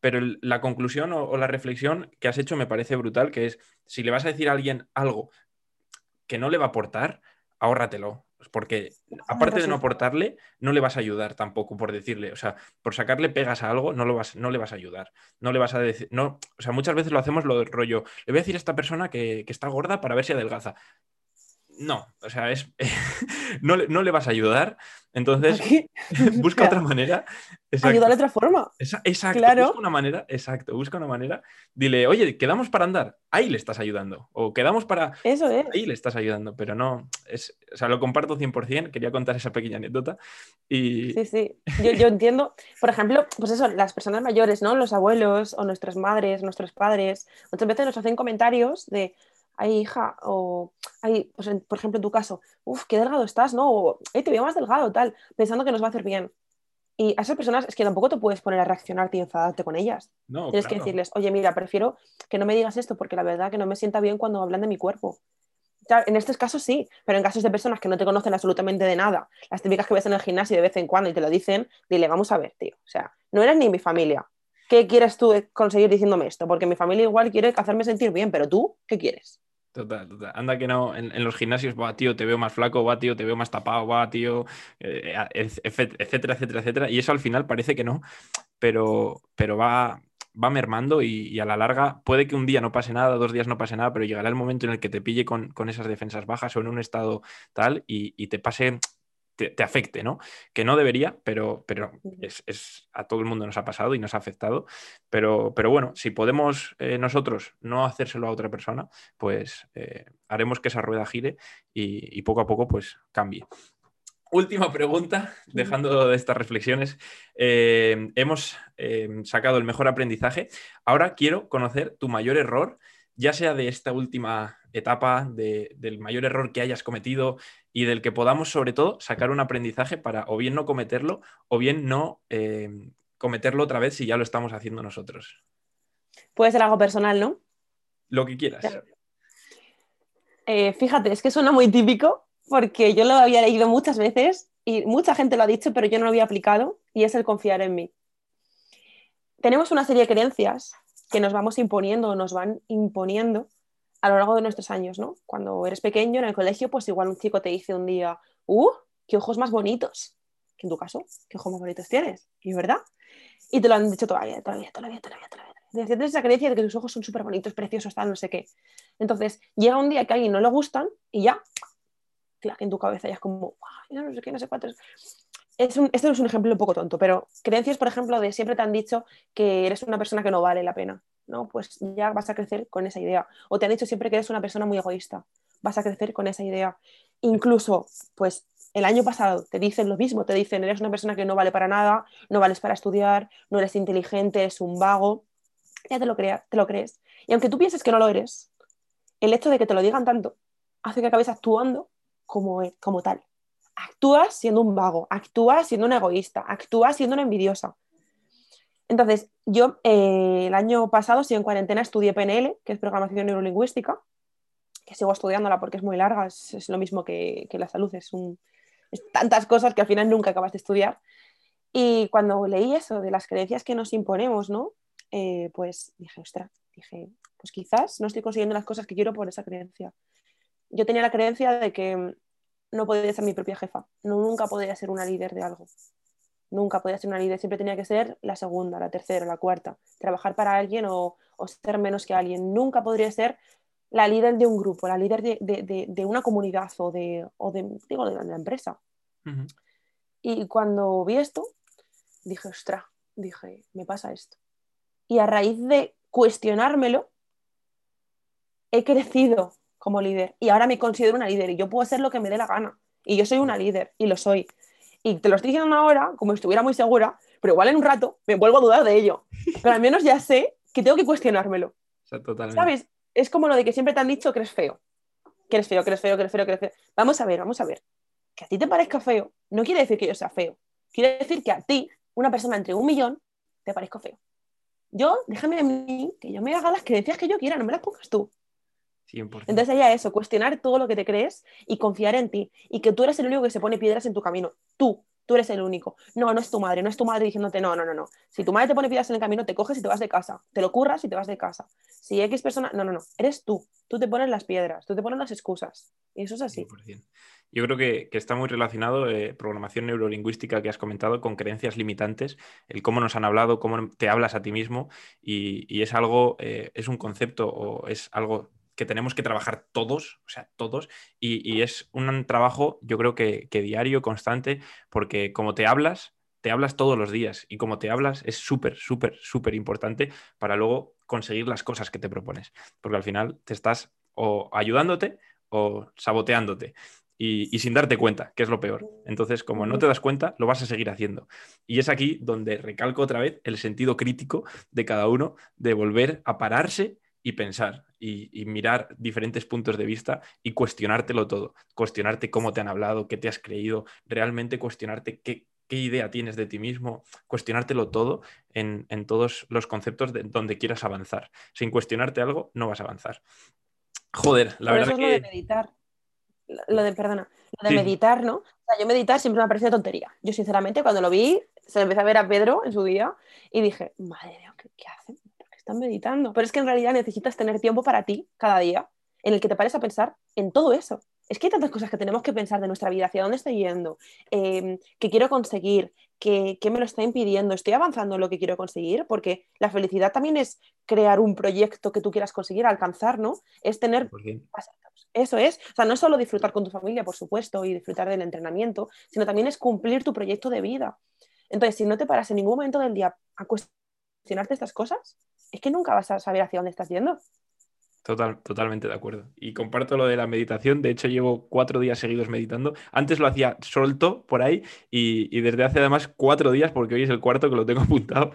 Speaker 1: pero la conclusión o, la reflexión que has hecho me parece brutal, que es, si le vas a decir a alguien algo que no le va a aportar, ahórratelo. Porque aparte de no aportarle, no le vas a ayudar tampoco por decirle, o sea, por sacarle pegas a algo, no, lo vas, no le vas a ayudar. No le vas a decir, no, o sea, muchas veces lo hacemos lo del rollo, le voy a decir a esta persona que, que está gorda para ver si adelgaza no, o sea, es, no, le, no, le, vas a ayudar, entonces busca otra manera.
Speaker 2: Ayuda de otra forma.
Speaker 1: exacto, busca una manera, exacto, busca una manera. Dile, oye, quedamos para andar, ahí le estás ayudando. O quedamos para...
Speaker 2: Eso es.
Speaker 1: Ahí le estás ayudando, pero no, es, o sea, lo comparto 100%, quería contar esa pequeña anécdota. Y...
Speaker 2: Sí, sí, yo, yo entiendo, por ejemplo, pues eso, las personas mayores, ¿no? Los abuelos o nuestras madres, nuestros padres, muchas veces nos hacen comentarios de ay hija, o ay, pues por ejemplo en tu caso, uff, qué delgado estás, ¿no? O te veo más delgado, tal, pensando que nos va a hacer bien. Y a esas personas es que tampoco te puedes poner a reaccionarte y enfadarte con ellas.
Speaker 1: No,
Speaker 2: Tienes que decirles, oye, mira, prefiero que no me digas esto porque la verdad que no me sienta bien cuando hablan de mi cuerpo. en estos casos sí, pero en casos de personas que no te conocen absolutamente de nada, las típicas que ves en el gimnasio de vez en cuando y te lo dicen, dile, vamos a ver, tío. O sea, no eres ni mi familia. ¿Qué quieres tú conseguir diciéndome esto? Porque mi familia igual quiere hacerme sentir bien, pero tú, ¿qué quieres?
Speaker 1: Total, total. Anda que no, en, los gimnasios, va, tío, te veo más flaco, va, tío, te veo más tapado, va, tío, eh, etcétera, etcétera, etcétera. Y eso al final parece que no, pero, pero va, va mermando y, a la larga puede que un día no pase nada, dos días no pase nada, pero llegará el momento en el que te pille con, esas defensas bajas o en un estado tal y, y te pase te, afecte, ¿no? Que no debería, pero, pero es, a todo el mundo nos ha pasado y nos ha afectado. Pero, pero bueno, si podemos eh, nosotros no hacérselo a otra persona, pues eh, haremos que esa rueda gire y, poco a poco pues cambie. Última pregunta, dejando de estas reflexiones. Eh, hemos sacado el mejor aprendizaje. Ahora quiero conocer tu mayor error, ya sea de esta última etapa, del mayor error que hayas cometido, y del que podamos, sobre todo, sacar un aprendizaje para o bien no cometerlo o bien no eh, cometerlo otra vez si ya lo estamos haciendo nosotros.
Speaker 2: Puede ser algo personal, ¿no?
Speaker 1: Lo que quieras.
Speaker 2: Eh, fíjate, es que suena muy típico porque yo lo había leído muchas veces y mucha gente lo ha dicho, pero yo no lo había aplicado y es el confiar en mí. Tenemos una serie de creencias que nos vamos imponiendo o nos van imponiendo a lo largo de nuestros años, ¿no? Cuando eres pequeño en el colegio, pues igual un chico te dice un día, ¡uh! ¡Qué ojos más bonitos! Que en tu caso, ¿qué ojos más bonitos tienes? ¿Y verdad? Y te lo han dicho todavía, todavía, todavía, todavía, todavía. Tienes esa creencia de que tus ojos son súper bonitos, preciosos, tal, no sé qué. Entonces, llega un día que a alguien no le gustan y ya, claro, en tu cabeza ya es como, no sé qué, no sé cuántos. Es un, este es un ejemplo un poco tonto, pero creencias, por ejemplo, de siempre te han dicho que eres una persona que no vale la pena. ¿no? Pues ya vas a crecer con esa idea. O te han dicho siempre que eres una persona muy egoísta, vas a crecer con esa idea. Incluso, pues el año pasado te dicen lo mismo, te dicen, eres una persona que no vale para nada, no vales para estudiar, no eres inteligente, eres un vago, ya te lo, crea, te lo crees. Y aunque tú pienses que no lo eres, el hecho de que te lo digan tanto hace que acabes actuando como, como tal. Actúas siendo un vago, actúas siendo una egoísta, actúas siendo una envidiosa. Entonces, yo eh, el año pasado, sí en cuarentena, estudié PNL, que es programación neurolingüística, que sigo estudiándola porque es muy larga, es, lo mismo que, la salud, es, tantas cosas que al final nunca acabas de estudiar. Y cuando leí eso de las creencias que nos imponemos, ¿no? Eh, pues dije, ostras, dije, pues quizás no estoy consiguiendo las cosas que quiero por esa creencia. Yo tenía la creencia de que no podía ser mi propia jefa, no, nunca podía ser una líder de algo. Nunca podía ser una líder, siempre tenía que ser la segunda, la tercera, la cuarta. Trabajar para alguien o, ser menos que alguien. Nunca podría ser la líder de un grupo, la líder de, una comunidad o de, digo, de la empresa. Y cuando vi esto, dije, ostra, dije, me pasa esto. Y a raíz de cuestionármelo, he crecido como líder y ahora me considero una líder y yo puedo ser lo que me dé la gana. Y yo soy una líder y lo soy. Y te lo estoy diciendo ahora, como si estuviera muy segura, pero igual en un rato me vuelvo a dudar de ello. Pero al menos ya sé que tengo que cuestionármelo. ¿Sabes? Es como lo de que siempre te han dicho que eres feo. Que eres feo, que eres feo, que eres feo, que eres feo. Vamos a ver, vamos a ver. Que a ti te parezca feo no quiere decir que yo sea feo. Quiere decir que a ti, una persona entre un millón, te parezco feo. Yo, déjame a mí que yo me haga las creencias que yo quiera, no me las pongas tú. Entonces sería eso, cuestionar todo lo que te crees y confiar en ti. Y que tú eres el único que se pone piedras en tu camino. Tú, tú eres el único. No, no es tu madre, no es tu madre diciéndote, no, no, no, no. Si tu madre te pone piedras en el camino, te coges y te vas de casa. Te lo curras y te vas de casa. Si X persona, no, no, no. Eres tú. Tú te pones las piedras, tú te pones las excusas. Y eso es así.
Speaker 1: Yo creo que, está muy relacionado eh, programación neurolingüística que has comentado con creencias limitantes, el cómo nos han hablado, cómo te hablas a ti mismo y, es algo, eh, es un concepto o es algo que tenemos que trabajar todos, o sea, todos, y, es un trabajo, yo creo que, diario, constante, porque como te hablas, te hablas todos los días, y como te hablas es súper, súper, súper importante para luego conseguir las cosas que te propones, porque al final te estás o ayudándote o saboteándote. Y, y, sin darte cuenta, que es lo peor. Entonces, como no te das cuenta, lo vas a seguir haciendo. Y es aquí donde recalco otra vez el sentido crítico de cada uno, de volver a pararse y pensar y, mirar diferentes puntos de vista y cuestionártelo todo, cuestionarte cómo te han hablado, qué te has creído, realmente cuestionarte qué, idea tienes de ti mismo, cuestionártelo todo en, todos los conceptos de donde quieras avanzar. Sin cuestionarte algo, no vas a avanzar. Joder, la verdad
Speaker 2: eso que... Lo de meditar. Lo de, perdona, lo de meditar, ¿no? O sea, yo meditar siempre me ha parecido tontería. Yo, sinceramente, cuando lo vi, se lo empecé a ver a Pedro en su día y dije, madre mía, ¿qué, qué hacen? Están meditando. Pero es que en realidad necesitas tener tiempo para ti cada día en el que te pares a pensar en todo eso. Es que hay tantas cosas que tenemos que pensar de nuestra vida, hacia dónde estoy yendo, eh, qué quiero conseguir, qué, me lo está impidiendo, estoy avanzando en lo que quiero conseguir, porque la felicidad también es crear un proyecto que tú quieras conseguir, alcanzar, ¿no? Es tener... Eso es, o sea, no es solo disfrutar con tu familia, por supuesto, y disfrutar del entrenamiento, sino también es cumplir tu proyecto de vida. Entonces, si no te paras en ningún momento del día a cuestionarte estas cosas, es que nunca vas a saber hacia dónde estás yendo.
Speaker 1: Total, totalmente de acuerdo. Y comparto lo de la meditación. De hecho, llevo cuatro días seguidos meditando. Antes lo hacía solto por ahí y, desde hace además cuatro días, porque hoy es el cuarto que lo tengo apuntado,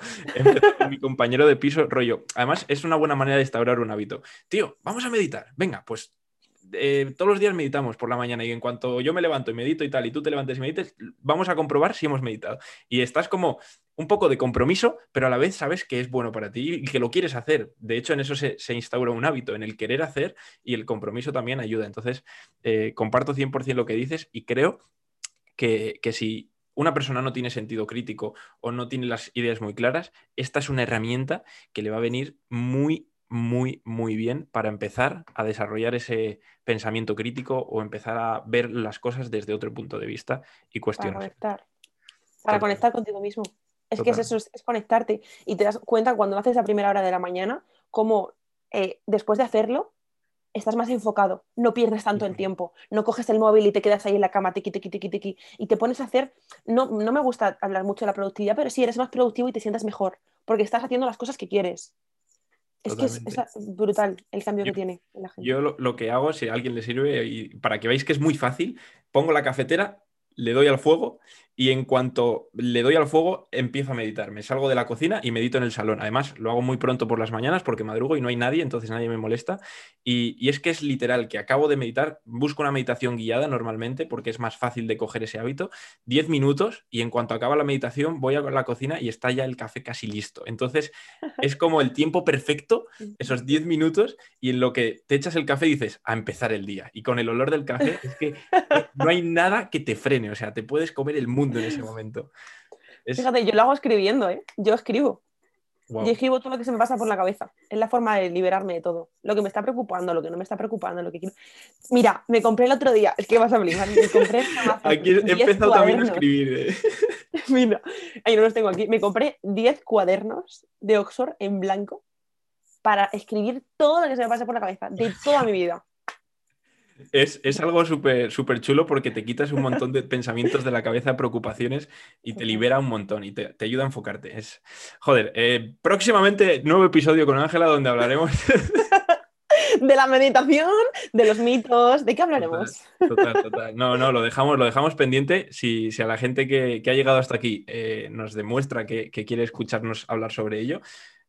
Speaker 1: con mi compañero de piso, rollo. Además, es una buena manera de instaurar un hábito. Tío, vamos a meditar. Venga, pues eh, todos los días meditamos por la mañana y en cuanto yo me levanto y medito y tal, y tú te levantes y medites, vamos a comprobar si hemos meditado. Y estás como un poco de compromiso, pero a la vez sabes que es bueno para ti y que lo quieres hacer. De hecho, en eso se, instaura un hábito, en el querer hacer y el compromiso también ayuda. Entonces, eh, comparto 100% lo que dices y creo que, que si una persona no tiene sentido crítico o no tiene las ideas muy claras, esta es una herramienta que le va a venir muy, muy, muy bien para empezar a desarrollar ese pensamiento crítico o empezar a ver las cosas desde otro punto de vista y cuestionar.
Speaker 2: Para conectar, para conectar contigo mismo. Es que es eso, es, conectarte y te das cuenta cuando lo haces a primera hora de la mañana, como eh, después de hacerlo, estás más enfocado, no pierdes tanto el tiempo, no coges el móvil y te quedas ahí en la cama, tiqui, tiqui, tiqui, tiqui, y te pones a hacer, no, no me gusta hablar mucho de la productividad, pero sí eres más productivo y te sientas mejor, porque estás haciendo las cosas que quieres. Es que es, brutal el cambio que tiene la gente.
Speaker 1: Yo lo, que hago, si a alguien le sirve, y para que veáis que es muy fácil, pongo la cafetera, le doy al fuego y en cuanto le doy al fuego empiezo a meditar. Me salgo de la cocina y medito en el salón. Además, lo hago muy pronto por las mañanas porque madrugo y no hay nadie, entonces nadie me molesta. Y, es que es literal que acabo de meditar, busco una meditación guiada normalmente porque es más fácil de coger ese hábito. Diez minutos y en cuanto acaba la meditación voy a la cocina y está ya el café casi listo. Entonces es como el tiempo perfecto, esos diez minutos y en lo que te echas el café dices a empezar el día. Y con el olor del café es que no hay nada que te frene, o sea, te puedes comer el mundo en ese momento.
Speaker 2: Fíjate, yo lo hago escribiendo, ¿eh? Yo escribo. Yo escribo todo lo que se me pasa por la cabeza. Es la forma de liberarme de todo. Lo que me está preocupando, lo que no me está preocupando, lo que quiero. Mira, me compré el otro día, es que vas a flipar, me compré
Speaker 1: Aquí he empezado también a escribir. ¿eh?
Speaker 2: Mira, ahí no los tengo aquí. Me compré 10 cuadernos de Oxford en blanco para escribir todo lo que se me pasa por la cabeza, de toda mi vida.
Speaker 1: Es, algo súper súper chulo porque te quitas un montón de pensamientos de la cabeza, preocupaciones y te libera un montón y te, ayuda a enfocarte. Es, joder, eh, próximamente nuevo episodio con Ángela donde hablaremos
Speaker 2: de la meditación, de los mitos, ¿de qué hablaremos?
Speaker 1: Total, total. No, no, lo dejamos, lo dejamos pendiente. Si, a la gente que, ha llegado hasta aquí eh, nos demuestra que, quiere escucharnos hablar sobre ello,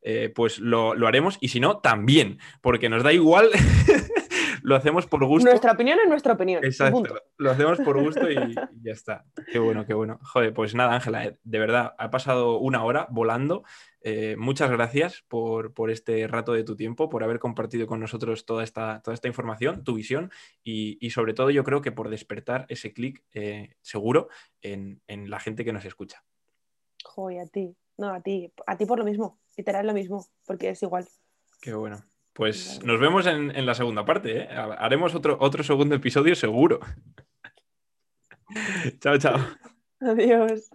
Speaker 1: eh, pues lo, lo, haremos. Y si no, también, porque nos da igual lo hacemos por gusto.
Speaker 2: Nuestra opinión es nuestra opinión.
Speaker 1: Exacto. Lo hacemos por gusto y, ya está. Qué bueno, qué bueno. Joder, pues nada, Ángela, eh, de verdad, ha pasado una hora volando. Eh, muchas gracias por, este rato de tu tiempo, por haber compartido con nosotros toda esta, toda esta información, tu visión y, sobre todo yo creo que por despertar ese clic eh, seguro en, la gente que nos escucha.
Speaker 2: Joder, a ti. No, a ti. A ti por lo mismo. Literal lo mismo, porque es igual.
Speaker 1: Qué bueno. Pues nos vemos en, la segunda parte. ¿eh? Haremos otro, otro segundo episodio seguro. chao, chao.
Speaker 2: Adiós.